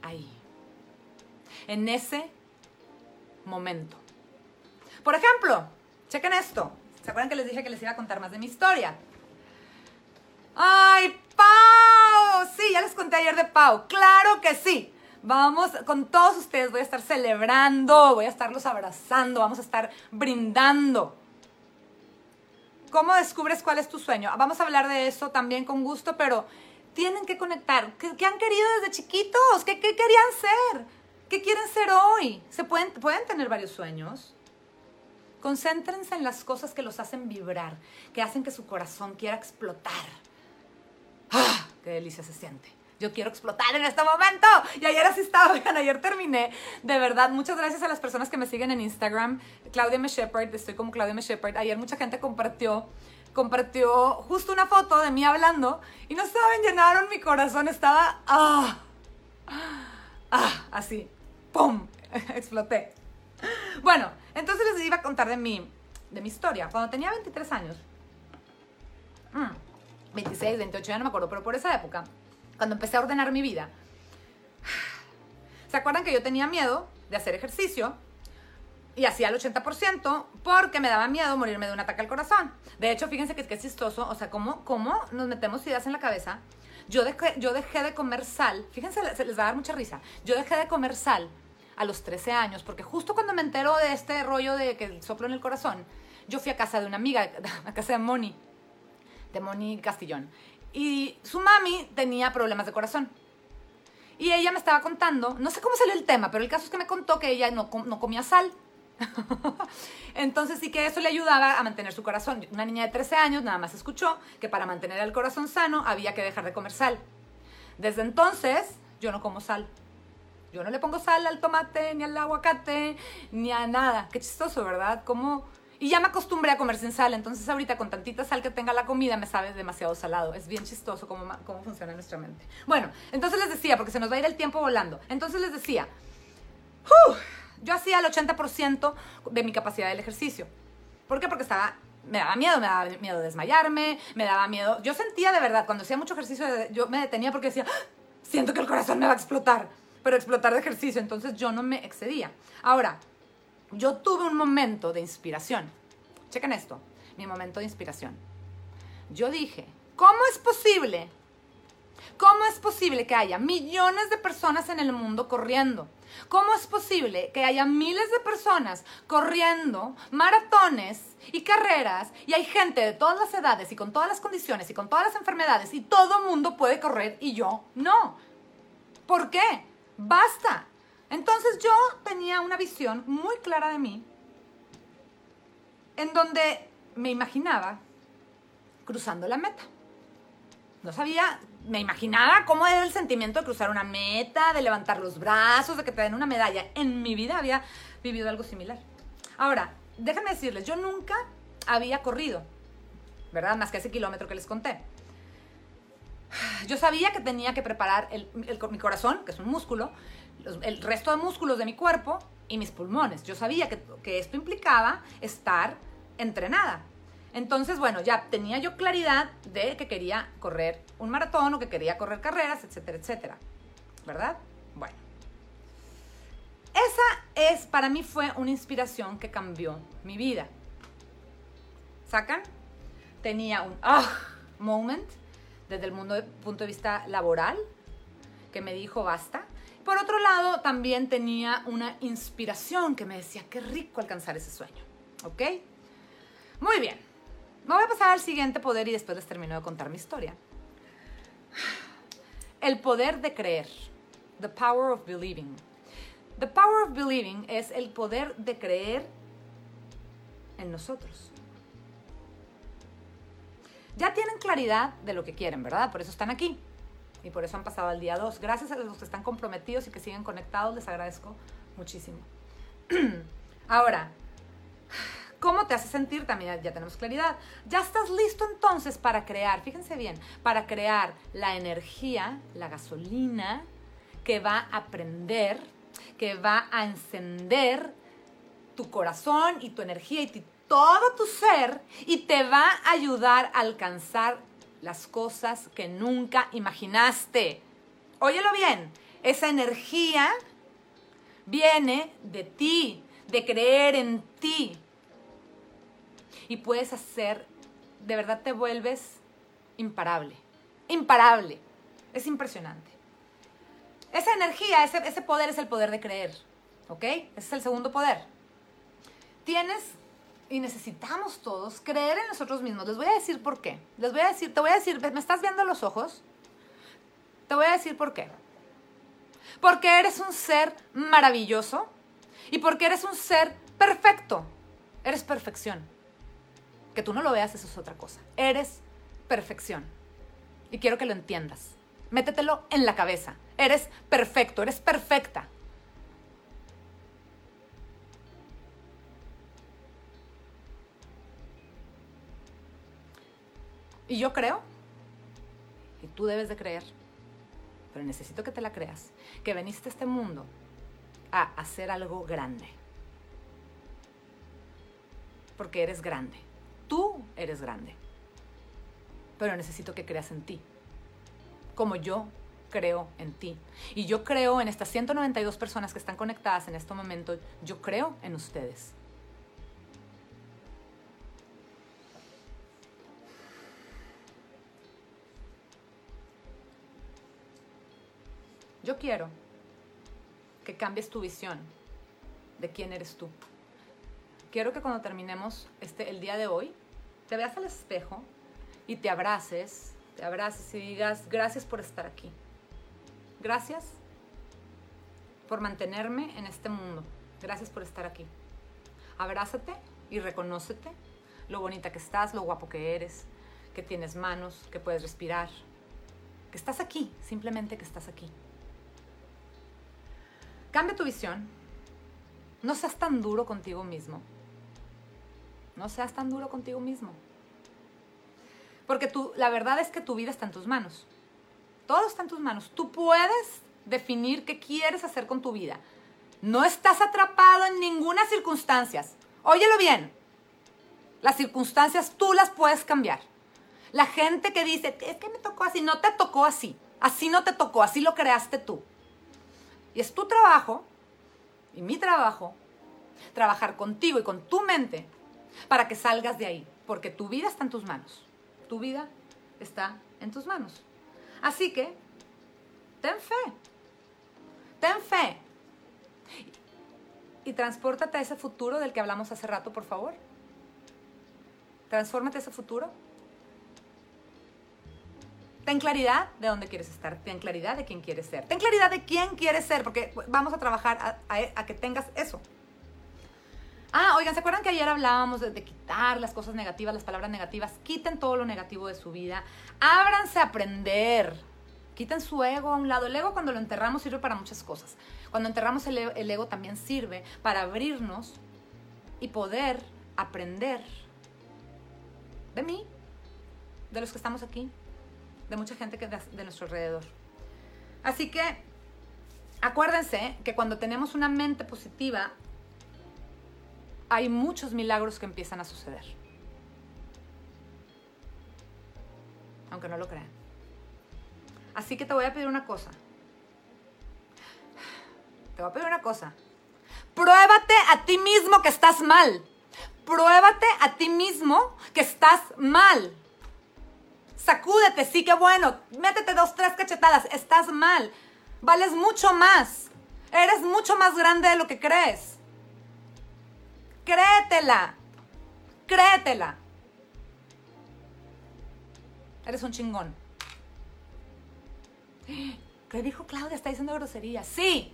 ahí, en ese momento. Por ejemplo, chequen esto, ¿se acuerdan que les dije que les iba a contar más de mi historia? ¡Ay, Pau! Sí, ya les conté ayer de Pau. Claro que sí. Vamos, con todos ustedes voy a estar celebrando, voy a estarlos abrazando, vamos a estar brindando. ¿Cómo descubres cuál es tu sueño? Vamos a hablar de eso también con gusto, pero tienen que conectar. ¿Qué, han querido desde chiquitos? ¿Qué, ¿Qué, querían ser? ¿Qué quieren ser hoy? ¿Se pueden, pueden tener varios sueños? Concéntrense en las cosas que los hacen vibrar, que hacen que su corazón quiera explotar ¡Ah! ¡Qué delicia se siente! Yo quiero explotar en este momento. Y ayer así estaba, oigan, ayer terminé. De verdad, muchas gracias a las personas que me siguen en Instagram. Claudia M. Shepard, estoy como Claudia M. Shepard. Ayer mucha gente compartió, compartió justo una foto de mí hablando. Y no saben, llenaron mi corazón. Estaba, ah, ah, así, ¡pum! Exploté. Bueno, entonces les iba a contar de mi, de mi historia. Cuando tenía 23 años. Mmm 26, 28, ya no me acuerdo, pero por esa época, cuando empecé a ordenar mi vida, ¿se acuerdan que yo tenía miedo de hacer ejercicio? Y hacía el 80% porque me daba miedo morirme de un ataque al corazón. De hecho, fíjense que, es chistoso, o sea, cómo, cómo nos metemos ideas en la cabeza. Yo dejé, yo dejé de comer sal, fíjense, se les va a dar mucha risa. Yo dejé de comer sal a los 13 años, porque justo cuando me entero de este rollo de que el soplo en el corazón, yo fui a casa de una amiga, a casa de Moni, de Moni Castillón. Y su mami tenía problemas de corazón. Y ella me estaba contando, no sé cómo salió el tema, pero el caso es que me contó que ella no, no comía sal. Entonces sí que eso le ayudaba a mantener su corazón. Una niña de 13 años nada más escuchó que para mantener el corazón sano había que dejar de comer sal. Desde entonces yo no como sal. Yo no le pongo sal al tomate, ni al aguacate, ni a nada. Qué chistoso, ¿verdad? Como y ya me acostumbré a comer sin sal, entonces ahorita con tantita sal que tenga la comida me sabe demasiado salado. Es bien chistoso cómo, cómo funciona nuestra mente. Bueno, entonces les decía, porque se nos va a ir el tiempo volando, entonces les decía, yo hacía el 80% de mi capacidad del ejercicio. ¿Por qué? Porque estaba, me daba miedo, me daba miedo de desmayarme, me daba miedo, yo sentía de verdad, cuando hacía mucho ejercicio, yo me detenía porque decía, ¡Ah! siento que el corazón me va a explotar, pero explotar de ejercicio, entonces yo no me excedía. Ahora, yo tuve un momento de inspiración. Chequen esto, mi momento de inspiración. Yo dije, ¿cómo es posible? ¿Cómo es posible que haya millones de personas en el mundo corriendo? ¿Cómo es posible que haya miles de personas corriendo maratones y carreras y hay gente de todas las edades y con todas las condiciones y con todas las enfermedades y todo mundo puede correr y yo no? ¿Por qué? Basta. Entonces yo tenía una visión muy clara de mí, en donde me imaginaba cruzando la meta. No sabía, me imaginaba cómo era el sentimiento de cruzar una meta, de levantar los brazos, de que te den una medalla. En mi vida había vivido algo similar. Ahora, déjenme decirles, yo nunca había corrido, ¿verdad? Más que ese kilómetro que les conté. Yo sabía que tenía que preparar mi corazón, que es un músculo, el resto de músculos de mi cuerpo y mis pulmones. Yo sabía que, que esto implicaba estar entrenada. Entonces, bueno, ya tenía yo claridad de que quería correr un maratón o que quería correr carreras, etcétera, etcétera. ¿Verdad? Bueno. Esa es, para mí fue una inspiración que cambió mi vida. ¿Sacan? Tenía un ah moment desde el mundo, punto de vista laboral que me dijo basta. Por otro lado, también tenía una inspiración que me decía, qué rico alcanzar ese sueño. ¿Ok? Muy bien. Me voy a pasar al siguiente poder y después les termino de contar mi historia. El poder de creer. The power of believing. The power of believing es el poder de creer en nosotros. Ya tienen claridad de lo que quieren, ¿verdad? Por eso están aquí. Y por eso han pasado al día 2. Gracias a los que están comprometidos y que siguen conectados, les agradezco muchísimo. Ahora, ¿cómo te hace sentir? También ya tenemos claridad. Ya estás listo entonces para crear, fíjense bien, para crear la energía, la gasolina que va a prender, que va a encender tu corazón y tu energía y todo tu ser y te va a ayudar a alcanzar las cosas que nunca imaginaste. Óyelo bien, esa energía viene de ti, de creer en ti. Y puedes hacer, de verdad te vuelves imparable, imparable. Es impresionante. Esa energía, ese, ese poder es el poder de creer, ¿ok? Ese es el segundo poder. Tienes y necesitamos todos creer en nosotros mismos. Les voy a decir por qué. Les voy a decir, te voy a decir, ¿me estás viendo los ojos? Te voy a decir por qué. Porque eres un ser maravilloso y porque eres un ser perfecto. Eres perfección. Que tú no lo veas, eso es otra cosa. Eres perfección. Y quiero que lo entiendas. Métetelo en la cabeza. Eres perfecto, eres perfecta. Y yo creo, y tú debes de creer, pero necesito que te la creas, que veniste a este mundo a hacer algo grande. Porque eres grande. Tú eres grande. Pero necesito que creas en ti. Como yo creo en ti. Y yo creo en estas 192 personas que están conectadas en este momento. Yo creo en ustedes. Yo quiero que cambies tu visión de quién eres tú. Quiero que cuando terminemos este, el día de hoy, te veas al espejo y te abraces, te abraces y digas, gracias por estar aquí. Gracias por mantenerme en este mundo. Gracias por estar aquí. Abrázate y reconócete lo bonita que estás, lo guapo que eres, que tienes manos, que puedes respirar, que estás aquí, simplemente que estás aquí. Cambia tu visión. No seas tan duro contigo mismo. No seas tan duro contigo mismo. Porque tú, la verdad es que tu vida está en tus manos. Todo está en tus manos. Tú puedes definir qué quieres hacer con tu vida. No estás atrapado en ninguna circunstancia. Óyelo bien. Las circunstancias tú las puedes cambiar. La gente que dice, es que me tocó así, no te tocó así. Así no te tocó, así lo creaste tú. Y es tu trabajo y mi trabajo trabajar contigo y con tu mente para que salgas de ahí, porque tu vida está en tus manos. Tu vida está en tus manos. Así que, ten fe. Ten fe. Y transpórtate a ese futuro del que hablamos hace rato, por favor. Transfórmate a ese futuro Ten claridad de dónde quieres estar, ten claridad de quién quieres ser, ten claridad de quién quieres ser, porque vamos a trabajar a, que tengas eso. Ah, oigan, ¿se acuerdan que ayer hablábamos de, quitar las cosas negativas, las palabras negativas? Quiten todo lo negativo de su vida, ábranse a aprender, quiten su ego a un lado. El ego cuando lo enterramos sirve para muchas cosas. Cuando enterramos el, ego también sirve para abrirnos y poder aprender de mí, de los que estamos aquí, de mucha gente que de, de nuestro alrededor. Así que acuérdense que cuando tenemos una mente positiva, hay muchos milagros que empiezan a suceder. Aunque no lo crean. Así que te voy a pedir una cosa. Te voy a pedir una cosa. Pruébate a ti mismo que estás mal. Pruébate a ti mismo que estás mal sacúdete, sí, qué bueno, métete dos, tres cachetadas, estás mal, vales mucho más, eres mucho más grande de lo que crees. Créetela, créetela. Eres un chingón. ¿Qué dijo Claudia? Está diciendo grosería. Sí,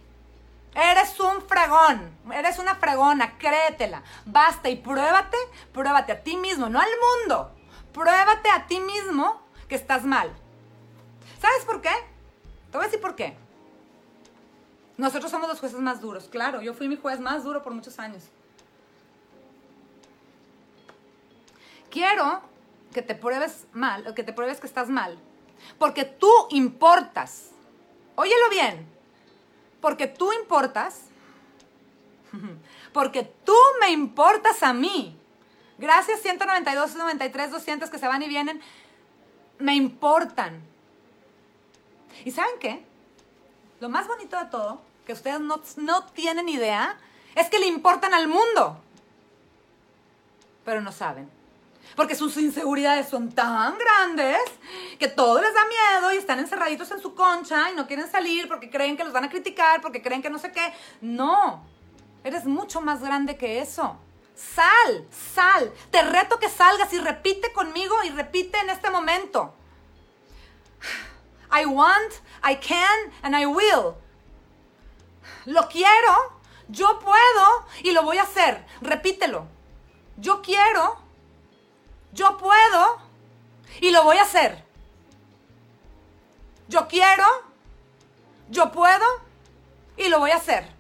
Eres un fregón, eres una fregona, créetela. Basta y pruébate, pruébate a ti mismo, no al mundo. Pruébate a ti mismo que estás mal. ¿Sabes por qué? Te voy a decir por qué. Nosotros somos los jueces más duros, claro. Yo fui mi juez más duro por muchos años. Quiero que te pruebes mal, que te pruebes que estás mal, porque tú importas. Óyelo bien, porque tú importas, porque tú me importas a mí. Gracias 192, 93, 200 que se van y vienen, me importan. ¿Y saben qué? Lo más bonito de todo, que ustedes no, no tienen idea, es que le importan al mundo. Pero no saben. Porque sus inseguridades son tan grandes que todo les da miedo y están encerraditos en su concha y no quieren salir porque creen que los van a criticar, porque creen que no sé qué. No, eres mucho más grande que eso. Sal, sal. Te reto que salgas y repite conmigo y repite en este momento. I want, I can, and I will. Lo quiero, yo puedo y lo voy a hacer. Repítelo. Yo quiero, yo puedo y lo voy a hacer. Yo quiero, yo puedo y lo voy a hacer.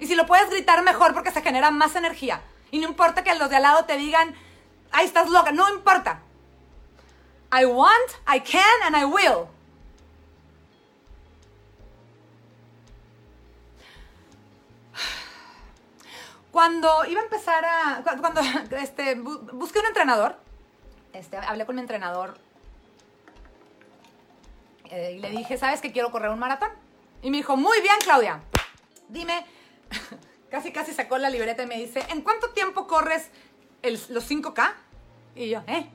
Y si lo puedes gritar mejor porque se genera más energía. Y no importa que los de al lado te digan, ahí estás loca, no importa. I want, I can, and I will. Cuando iba a empezar a. Cuando este, busqué un entrenador, este, hablé con mi entrenador eh, y le dije, ¿sabes que quiero correr un maratón? Y me dijo, muy bien, Claudia. Dime, casi casi sacó la libreta y me dice, ¿en cuánto tiempo corres los 5K? Y yo, ¿eh?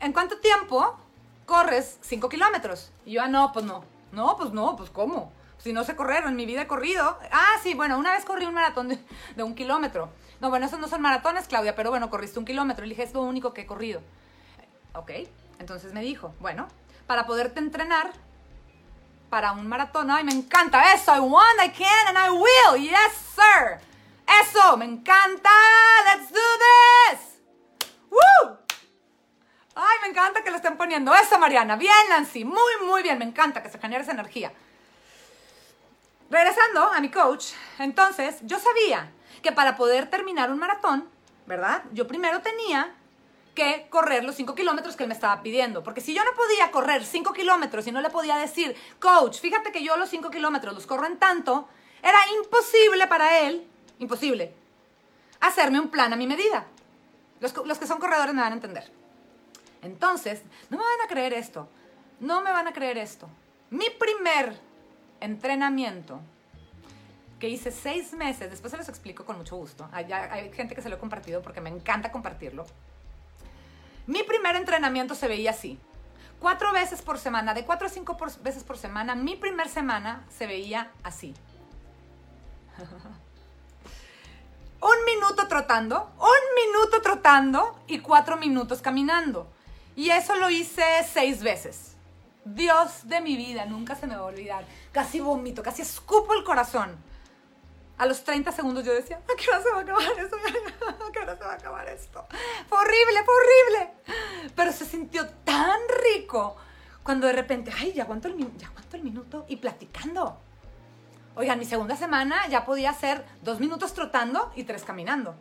¿En cuánto tiempo corres 5 kilómetros? Y yo, ah, no, pues no. No, pues no, pues ¿cómo? si no sé correr, en mi vida he corrido. Ah, sí, bueno, una vez corrí un maratón de, un kilómetro. No, bueno, esos no son maratones, Claudia, pero bueno, corriste un kilómetro. Le dije, es lo único que he corrido. Ok, entonces me dijo, bueno, para poderte entrenar para un maratón, ay, me encanta eso, I want, I can, and I will, yes, sir. Eso, me encanta, let's do this. Woo! Ay, me encanta que lo estén poniendo. Eso, Mariana. Bien, Nancy. Muy, muy bien. Me encanta que se genere esa energía. Regresando a mi coach, entonces yo sabía que para poder terminar un maratón, ¿verdad? Yo primero tenía que correr los 5 kilómetros que él me estaba pidiendo. Porque si yo no podía correr 5 kilómetros y no le podía decir, coach, fíjate que yo los 5 kilómetros los corro en tanto, era imposible para él, imposible, hacerme un plan a mi medida. Los, los que son corredores me van a entender. Entonces, no me van a creer esto, no me van a creer esto. Mi primer entrenamiento que hice seis meses, después se los explico con mucho gusto, hay, hay gente que se lo he compartido porque me encanta compartirlo. Mi primer entrenamiento se veía así, cuatro veces por semana, de cuatro a cinco veces por semana, mi primer semana se veía así. un minuto trotando, un minuto trotando y cuatro minutos caminando. Y eso lo hice seis veces. Dios de mi vida, nunca se me va a olvidar. Casi vomito, casi escupo el corazón. A los 30 segundos yo decía, ¿a qué hora se va a acabar esto? ¿A qué hora se va a acabar esto? Fue horrible, horrible. Pero se sintió tan rico cuando de repente, ay, ya aguanto el, ya aguanto el minuto y platicando. Oigan, mi segunda semana ya podía hacer dos minutos trotando y tres caminando.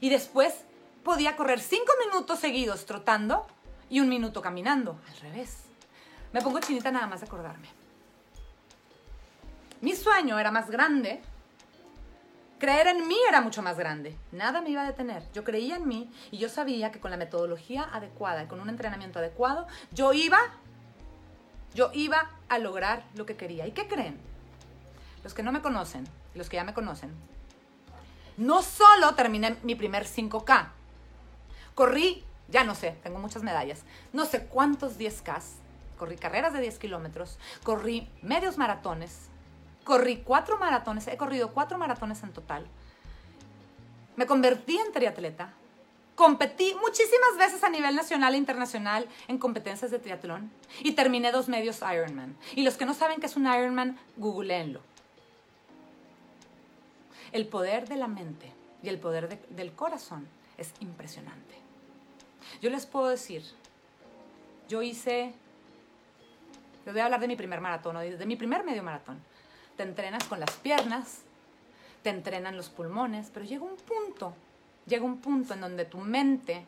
Y después podía correr cinco minutos seguidos trotando y un minuto caminando. Al revés. Me pongo chinita nada más de acordarme. Mi sueño era más grande. Creer en mí era mucho más grande. Nada me iba a detener. Yo creía en mí y yo sabía que con la metodología adecuada y con un entrenamiento adecuado, yo iba, yo iba a lograr lo que quería. ¿Y qué creen? Los que no me conocen, los que ya me conocen, no solo terminé mi primer 5K, corrí, ya no sé, tengo muchas medallas, no sé cuántos 10Ks, corrí carreras de 10 kilómetros, corrí medios maratones, corrí cuatro maratones, he corrido cuatro maratones en total. Me convertí en triatleta Competí muchísimas veces a nivel nacional e internacional en competencias de triatlón y terminé dos medios Ironman. Y los que no saben qué es un Ironman, googleenlo. El poder de la mente y el poder del corazón es impresionante. Yo les puedo decir, yo hice, les voy a hablar de mi primer maratón, de mi primer medio maratón. Te entrenas con las piernas, te entrenan los pulmones, pero llega un punto, llega un punto en donde tu mente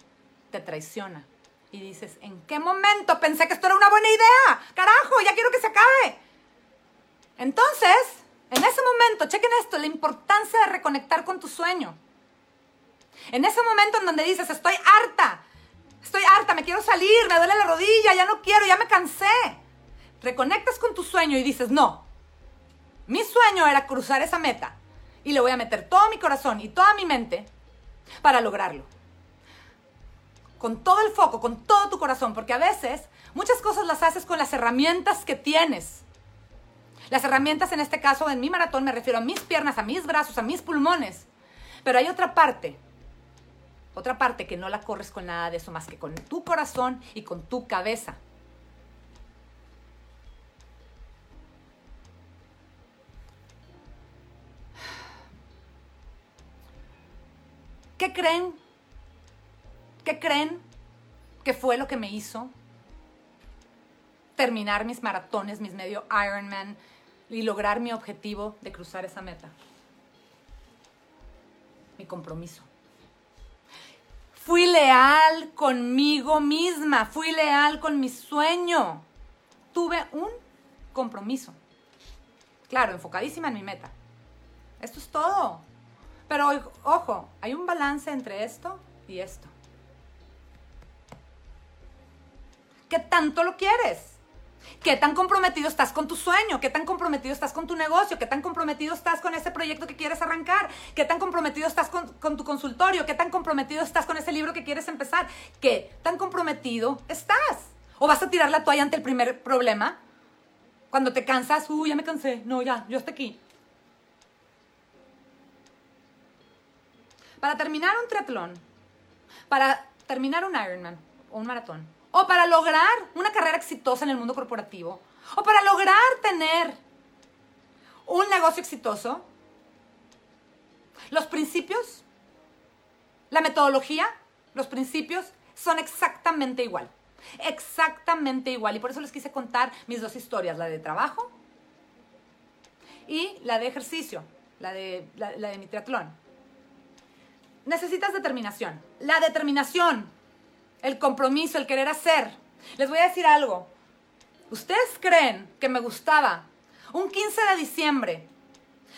te traiciona y dices, ¿en qué momento pensé que esto era una buena idea? Carajo, ya quiero que se acabe. Entonces, en ese momento, chequen esto, la importancia de reconectar con tu sueño. En ese momento en donde dices, estoy harta, estoy harta, me quiero salir, me duele la rodilla, ya no quiero, ya me cansé. Reconectas con tu sueño y dices, no, mi sueño era cruzar esa meta y le voy a meter todo mi corazón y toda mi mente para lograrlo. Con todo el foco, con todo tu corazón, porque a veces muchas cosas las haces con las herramientas que tienes. Las herramientas en este caso, en mi maratón, me refiero a mis piernas, a mis brazos, a mis pulmones. Pero hay otra parte, otra parte que no la corres con nada de eso más que con tu corazón y con tu cabeza. ¿Qué creen? ¿Qué creen que fue lo que me hizo terminar mis maratones, mis medio Ironman y lograr mi objetivo de cruzar esa meta? Mi compromiso. Fui leal conmigo misma, fui leal con mi sueño. Tuve un compromiso. Claro, enfocadísima en mi meta. Esto es todo. Pero ojo, hay un balance entre esto y esto. ¿Qué tanto lo quieres? ¿Qué tan comprometido estás con tu sueño? ¿Qué tan comprometido estás con tu negocio? ¿Qué tan comprometido estás con ese proyecto que quieres arrancar? ¿Qué tan comprometido estás con, tu consultorio? ¿Qué tan comprometido estás con ese libro que quieres empezar? ¿Qué tan comprometido estás? ¿O vas a tirar la toalla ante el primer problema? Cuando te cansas, uy, ya me cansé. No, ya, yo estoy aquí. Para terminar un triatlón, para terminar un Ironman o un maratón, o para lograr una carrera exitosa en el mundo corporativo, o para lograr tener un negocio exitoso, los principios, la metodología, los principios son exactamente igual. Exactamente igual. Y por eso les quise contar mis dos historias, la de trabajo y la de ejercicio, la de, la, de mi triatlón necesitas determinación. La determinación, el compromiso, el querer hacer. Les voy a decir algo. ¿Ustedes creen que me gustaba un 15 de diciembre,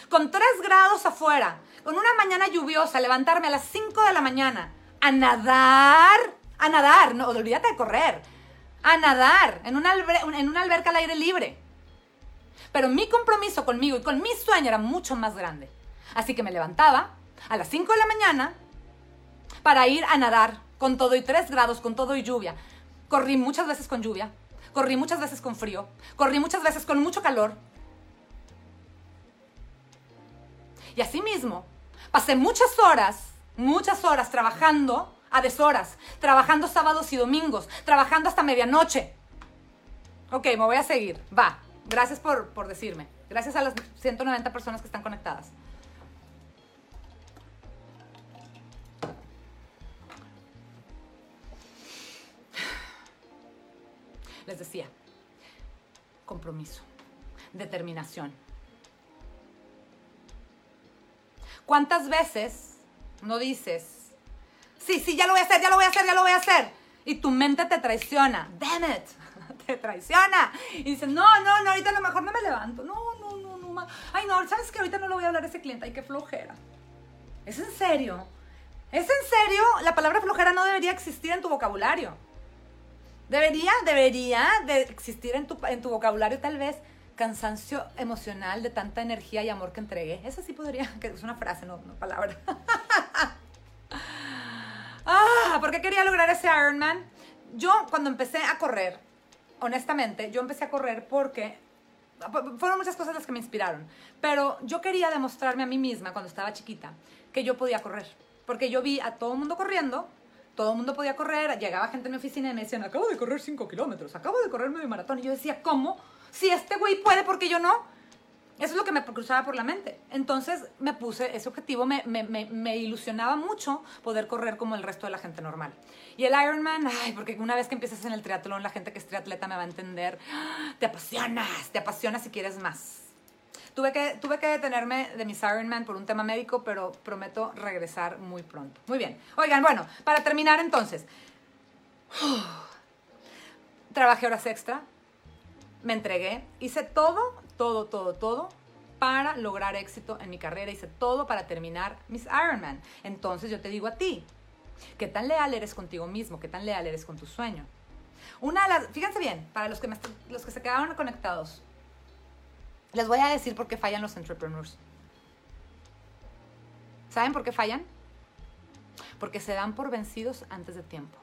con 3 grados afuera, con una mañana lluviosa, levantarme a las 5 de la mañana, a nadar, a nadar, no, olvídate de correr, a nadar en una, en una alberca al aire libre? Pero mi compromiso conmigo y con mi sueño era mucho más grande. Así que me levantaba, a las 5 de la mañana para ir a nadar con todo y 3 grados, con todo y lluvia. Corrí muchas veces con lluvia, corrí muchas veces con frío, corrí muchas veces con mucho calor. Y asimismo, pasé muchas horas, muchas horas trabajando a deshoras, trabajando sábados y domingos, trabajando hasta medianoche. Ok, me voy a seguir. Va. Gracias por, por decirme. Gracias a las 190 personas que están conectadas. Les decía, compromiso, determinación. ¿Cuántas veces no dices, sí, sí, ya lo voy a hacer, ya lo voy a hacer, ya lo voy a hacer? Y tu mente te traiciona. Damn it. Te traiciona. Y dices, no, no, no, ahorita a lo mejor no me levanto. No, no, no, no. Ay, no, ¿sabes que ahorita no le voy a hablar a ese cliente? Ay, qué flojera. ¿Es en serio? ¿Es en serio? La palabra flojera no debería existir en tu vocabulario. Debería, debería de existir en tu, en tu vocabulario tal vez cansancio emocional de tanta energía y amor que entregué. Esa sí podría, que es una frase, no, no palabra. ah, ¿por qué quería lograr ese Ironman? Yo cuando empecé a correr, honestamente, yo empecé a correr porque fueron muchas cosas las que me inspiraron, pero yo quería demostrarme a mí misma cuando estaba chiquita que yo podía correr, porque yo vi a todo el mundo corriendo todo el mundo podía correr, llegaba gente en mi oficina y me decían, acabo de correr 5 kilómetros, acabo de correr medio maratón. Y yo decía, ¿cómo? Si este güey puede, ¿por qué yo no? Eso es lo que me cruzaba por la mente. Entonces me puse ese objetivo, me, me, me, me, ilusionaba mucho poder correr como el resto de la gente normal. Y el Ironman, ay, porque una vez que empiezas en el triatlón, la gente que es triatleta me va a entender, ¡Ah! te apasionas, te apasionas si quieres más. Tuve que, tuve que detenerme de mis Ironman por un tema médico, pero prometo regresar muy pronto. Muy bien. Oigan, bueno, para terminar entonces, trabajé horas extra, me entregué, hice todo, todo, todo, todo para lograr éxito en mi carrera, hice todo para terminar mis Ironman. Entonces yo te digo a ti, ¿qué tan leal eres contigo mismo? ¿Qué tan leal eres con tu sueño? Una de las, fíjense bien, para los que, los que se quedaron conectados, les voy a decir por qué fallan los entrepreneurs. ¿Saben por qué fallan? Porque se dan por vencidos antes de tiempo.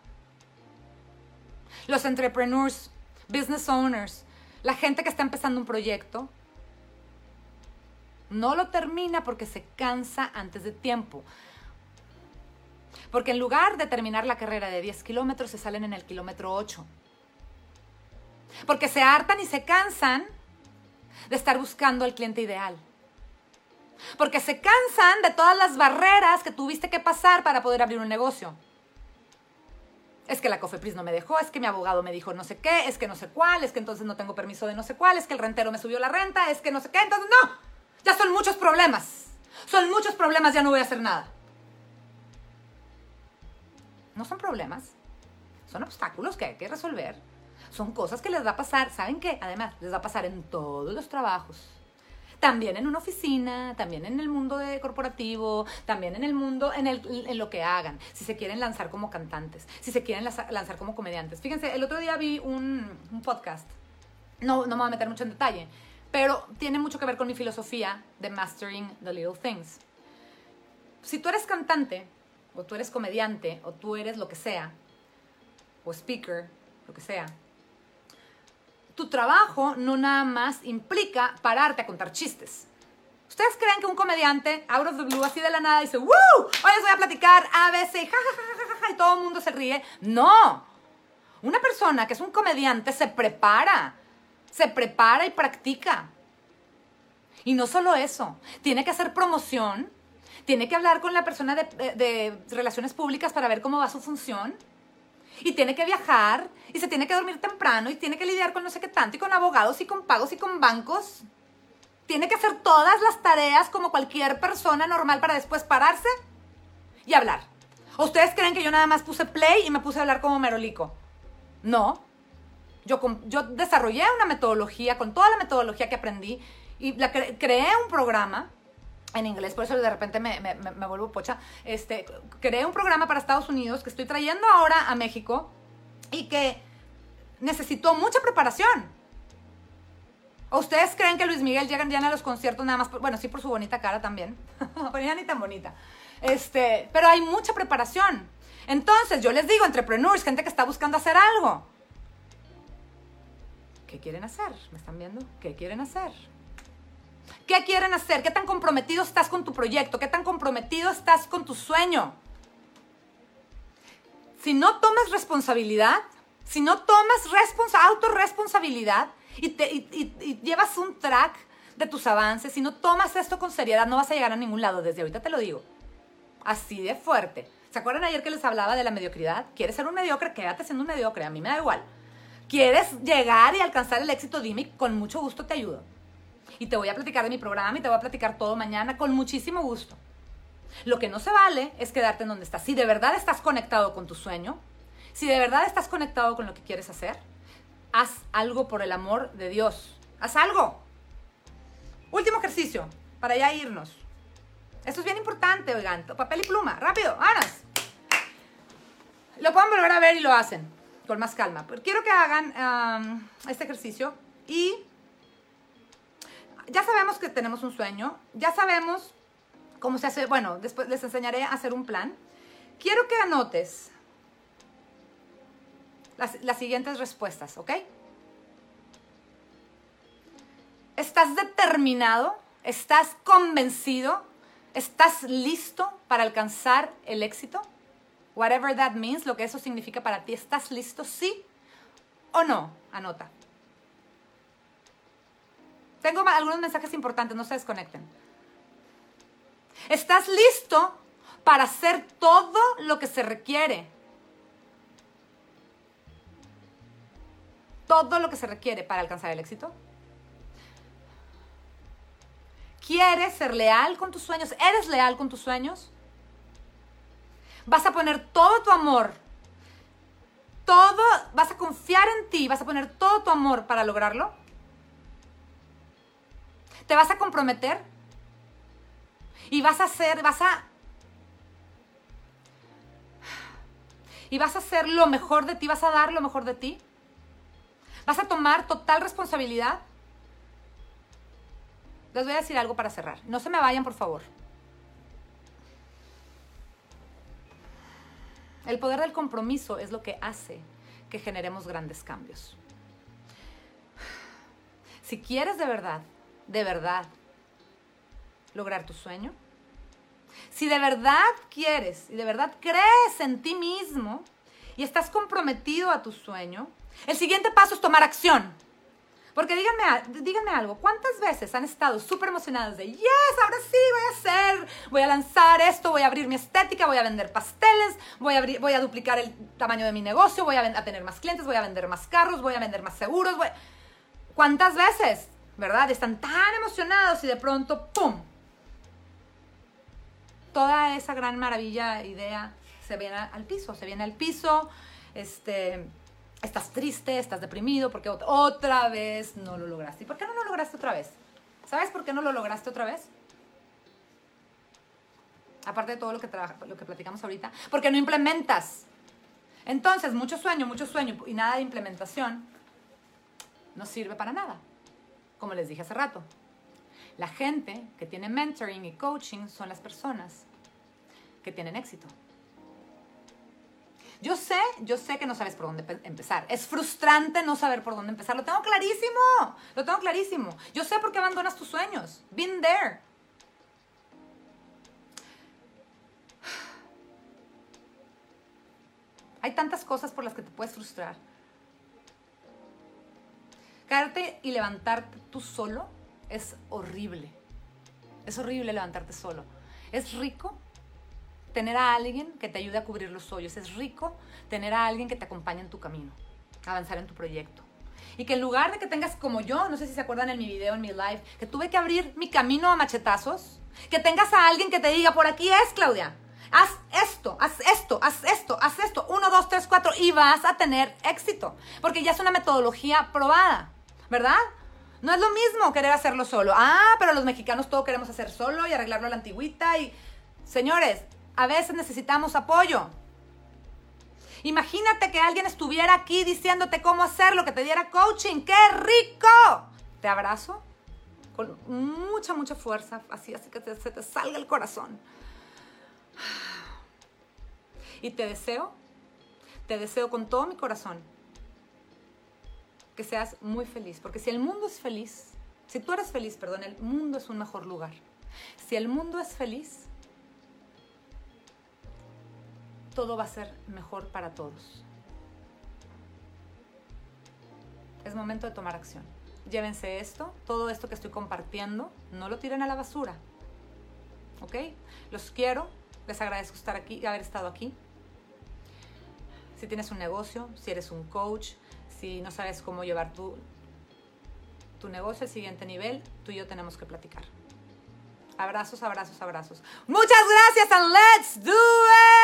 Los entrepreneurs, business owners, la gente que está empezando un proyecto, no lo termina porque se cansa antes de tiempo. Porque en lugar de terminar la carrera de 10 kilómetros, se salen en el kilómetro 8. Porque se hartan y se cansan de estar buscando al cliente ideal. Porque se cansan de todas las barreras que tuviste que pasar para poder abrir un negocio. Es que la COFEPRIS no me dejó, es que mi abogado me dijo no sé qué, es que no sé cuál, es que entonces no tengo permiso de no sé cuál, es que el rentero me subió la renta, es que no sé qué, entonces no. Ya son muchos problemas. Son muchos problemas, ya no voy a hacer nada. No son problemas, son obstáculos que hay que resolver son cosas que les va a pasar, ¿saben qué? Además, les va a pasar en todos los trabajos. También en una oficina, también en el mundo corporativo, también en el mundo, en, el, en lo que hagan. Si se quieren lanzar como cantantes, si se quieren lanzar como comediantes. Fíjense, el otro día vi un, un podcast, no, no me voy a meter mucho en detalle, pero tiene mucho que ver con mi filosofía de Mastering the Little Things. Si tú eres cantante, o tú eres comediante, o tú eres lo que sea, o speaker, lo que sea, tu trabajo no nada más implica pararte a contar chistes. ¿Ustedes creen que un comediante, out of the blue, así de la nada, dice, ¡Woo! Hoy les voy a platicar ABC, ja, ja, y todo el mundo se ríe? No. Una persona que es un comediante se prepara, se prepara y practica. Y no solo eso, tiene que hacer promoción, tiene que hablar con la persona de, de relaciones públicas para ver cómo va su función y tiene que viajar y se tiene que dormir temprano y tiene que lidiar con no sé qué tanto y con abogados y con pagos y con bancos. Tiene que hacer todas las tareas como cualquier persona normal para después pararse y hablar. ustedes creen que yo nada más puse play y me puse a hablar como merolico? No. Yo, yo desarrollé una metodología con toda la metodología que aprendí y la creé un programa en inglés, por eso de repente me, me, vuelvo pocha. Este, creé un programa para Estados Unidos que estoy trayendo ahora a México y que necesitó mucha preparación. ¿O ustedes creen que Luis Miguel llega ya a los conciertos nada más? bueno, sí por su bonita cara también, pero ya ni tan bonita. Este, pero hay mucha preparación. Entonces, yo les digo, entrepreneurs, gente que está buscando hacer algo. ¿Qué quieren hacer? ¿Me están viendo? ¿Qué quieren hacer? ¿Qué quieren hacer? ¿Qué tan comprometido estás con tu proyecto? ¿Qué tan comprometido estás con tu sueño? Si no tomas responsabilidad, si no tomas autorresponsabilidad y, y, llevas un track de tus avances, si no tomas esto con seriedad, no vas a llegar a ningún lado. Desde ahorita te lo digo. Así de fuerte. ¿Se acuerdan ayer que les hablaba de la mediocridad? ¿Quieres ser un mediocre? Quédate siendo un mediocre. A mí me da igual. ¿Quieres llegar y alcanzar el éxito? Dime, con mucho gusto te ayudo y te voy a platicar de mi programa y te voy a platicar todo mañana con muchísimo gusto. Lo que no se vale es quedarte en donde estás. Si de verdad estás conectado con tu sueño, si de verdad estás conectado con lo que quieres hacer, haz algo por el amor de Dios. Haz algo. Último ejercicio, para ya irnos. Esto es bien importante, oigan. Papel y pluma, rápido, vámonos. Lo pueden volver a ver y lo hacen con más calma. Pero quiero que hagan este ejercicio y ya sabemos que tenemos un sueño, ya sabemos cómo se hace, bueno, después les enseñaré a hacer un plan. Quiero que anotes las, siguientes respuestas, ¿ok? ¿Estás determinado? ¿Estás convencido? ¿Estás listo para alcanzar el éxito? Whatever that means, lo que eso significa para ti. ¿Estás listo? ¿Sí o no? Anota. Tengo algunos mensajes importantes, no se desconecten. ¿Estás listo para hacer todo lo que se requiere? Todo lo que se requiere para alcanzar el éxito. ¿Quieres ser leal con tus sueños? ¿Eres leal con tus sueños? Vas a poner todo tu amor, todo, vas a confiar en ti, vas a poner todo tu amor para lograrlo. Te vas a comprometer y vas a hacer, vas a y vas a hacer lo mejor de ti, vas a dar lo mejor de ti. Vas a tomar total responsabilidad. Les voy a decir algo para cerrar. No se me vayan, por favor. El poder del compromiso es lo que hace que generemos grandes cambios. Si quieres de verdad, de verdad, lograr tu sueño, si de verdad quieres y de verdad crees en ti mismo y estás comprometido a tu sueño, el siguiente paso es tomar acción. Porque díganme, díganme algo, ¿cuántas veces han estado súper emocionados de, yes, ahora sí voy a hacer, voy a lanzar esto, voy a abrir mi estética, voy a vender pasteles, voy a, abrir, voy a duplicar el tamaño de mi negocio, voy a, tener más clientes, voy a vender más carros, voy a vender más seguros? ¿Cuántas veces, verdad? Están tan emocionados y de pronto, ¡pum! Toda esa gran maravilla, idea, se viene al piso, se viene al piso, este estás triste, estás deprimido porque otra vez no lo lograste. ¿Y por qué no lo lograste otra vez? ¿Sabes por qué no lo lograste otra vez? Aparte de todo lo que, lo que platicamos ahorita, porque no implementas. Entonces, mucho sueño, mucho sueño y nada de implementación no sirve para nada, como les dije hace rato. La gente que tiene mentoring y coaching son las personas que tienen éxito. Yo sé, yo sé que no sabes por dónde empezar. Es frustrante no saber por dónde empezar. Lo tengo clarísimo. Lo tengo clarísimo. Yo sé por qué abandonas tus sueños. Been there. Hay tantas cosas por las que te puedes frustrar. Y levantarte tú solo es horrible. Es horrible levantarte solo. Es rico tener a alguien que te ayude a cubrir los hoyos. Es rico tener a alguien que te acompañe en tu camino, avanzar en tu proyecto. Y que en lugar de que tengas como yo, no sé si se acuerdan en mi video, en mi live, que tuve que abrir mi camino a machetazos, que tengas a alguien que te diga, por aquí es, Claudia, haz esto, haz esto, haz esto, haz esto, uno, dos, tres, cuatro, y vas a tener éxito, porque ya es una metodología probada, ¿verdad? No es lo mismo querer hacerlo solo. Ah, pero los mexicanos todo queremos hacer solo y arreglarlo a la antigüita y... Señores, a veces necesitamos apoyo. Imagínate que alguien estuviera aquí diciéndote cómo hacerlo, que te diera coaching. ¡Qué rico! Te abrazo con mucha, mucha fuerza, así, así que se te salga el corazón. Y te deseo, te deseo con todo mi corazón que seas muy feliz, porque si el mundo es feliz, si tú eres feliz, perdón, el mundo es un mejor lugar. Si el mundo es feliz, todo va a ser mejor para todos. Es momento de tomar acción. Llévense esto, todo esto que estoy compartiendo, no lo tiren a la basura. ¿Ok? Los quiero, les agradezco estar aquí, haber estado aquí. Si tienes un negocio, si eres un coach, si no sabes cómo llevar tu, tu negocio al siguiente nivel, tú y yo tenemos que platicar. Abrazos, abrazos, abrazos. Muchas gracias and let's do it.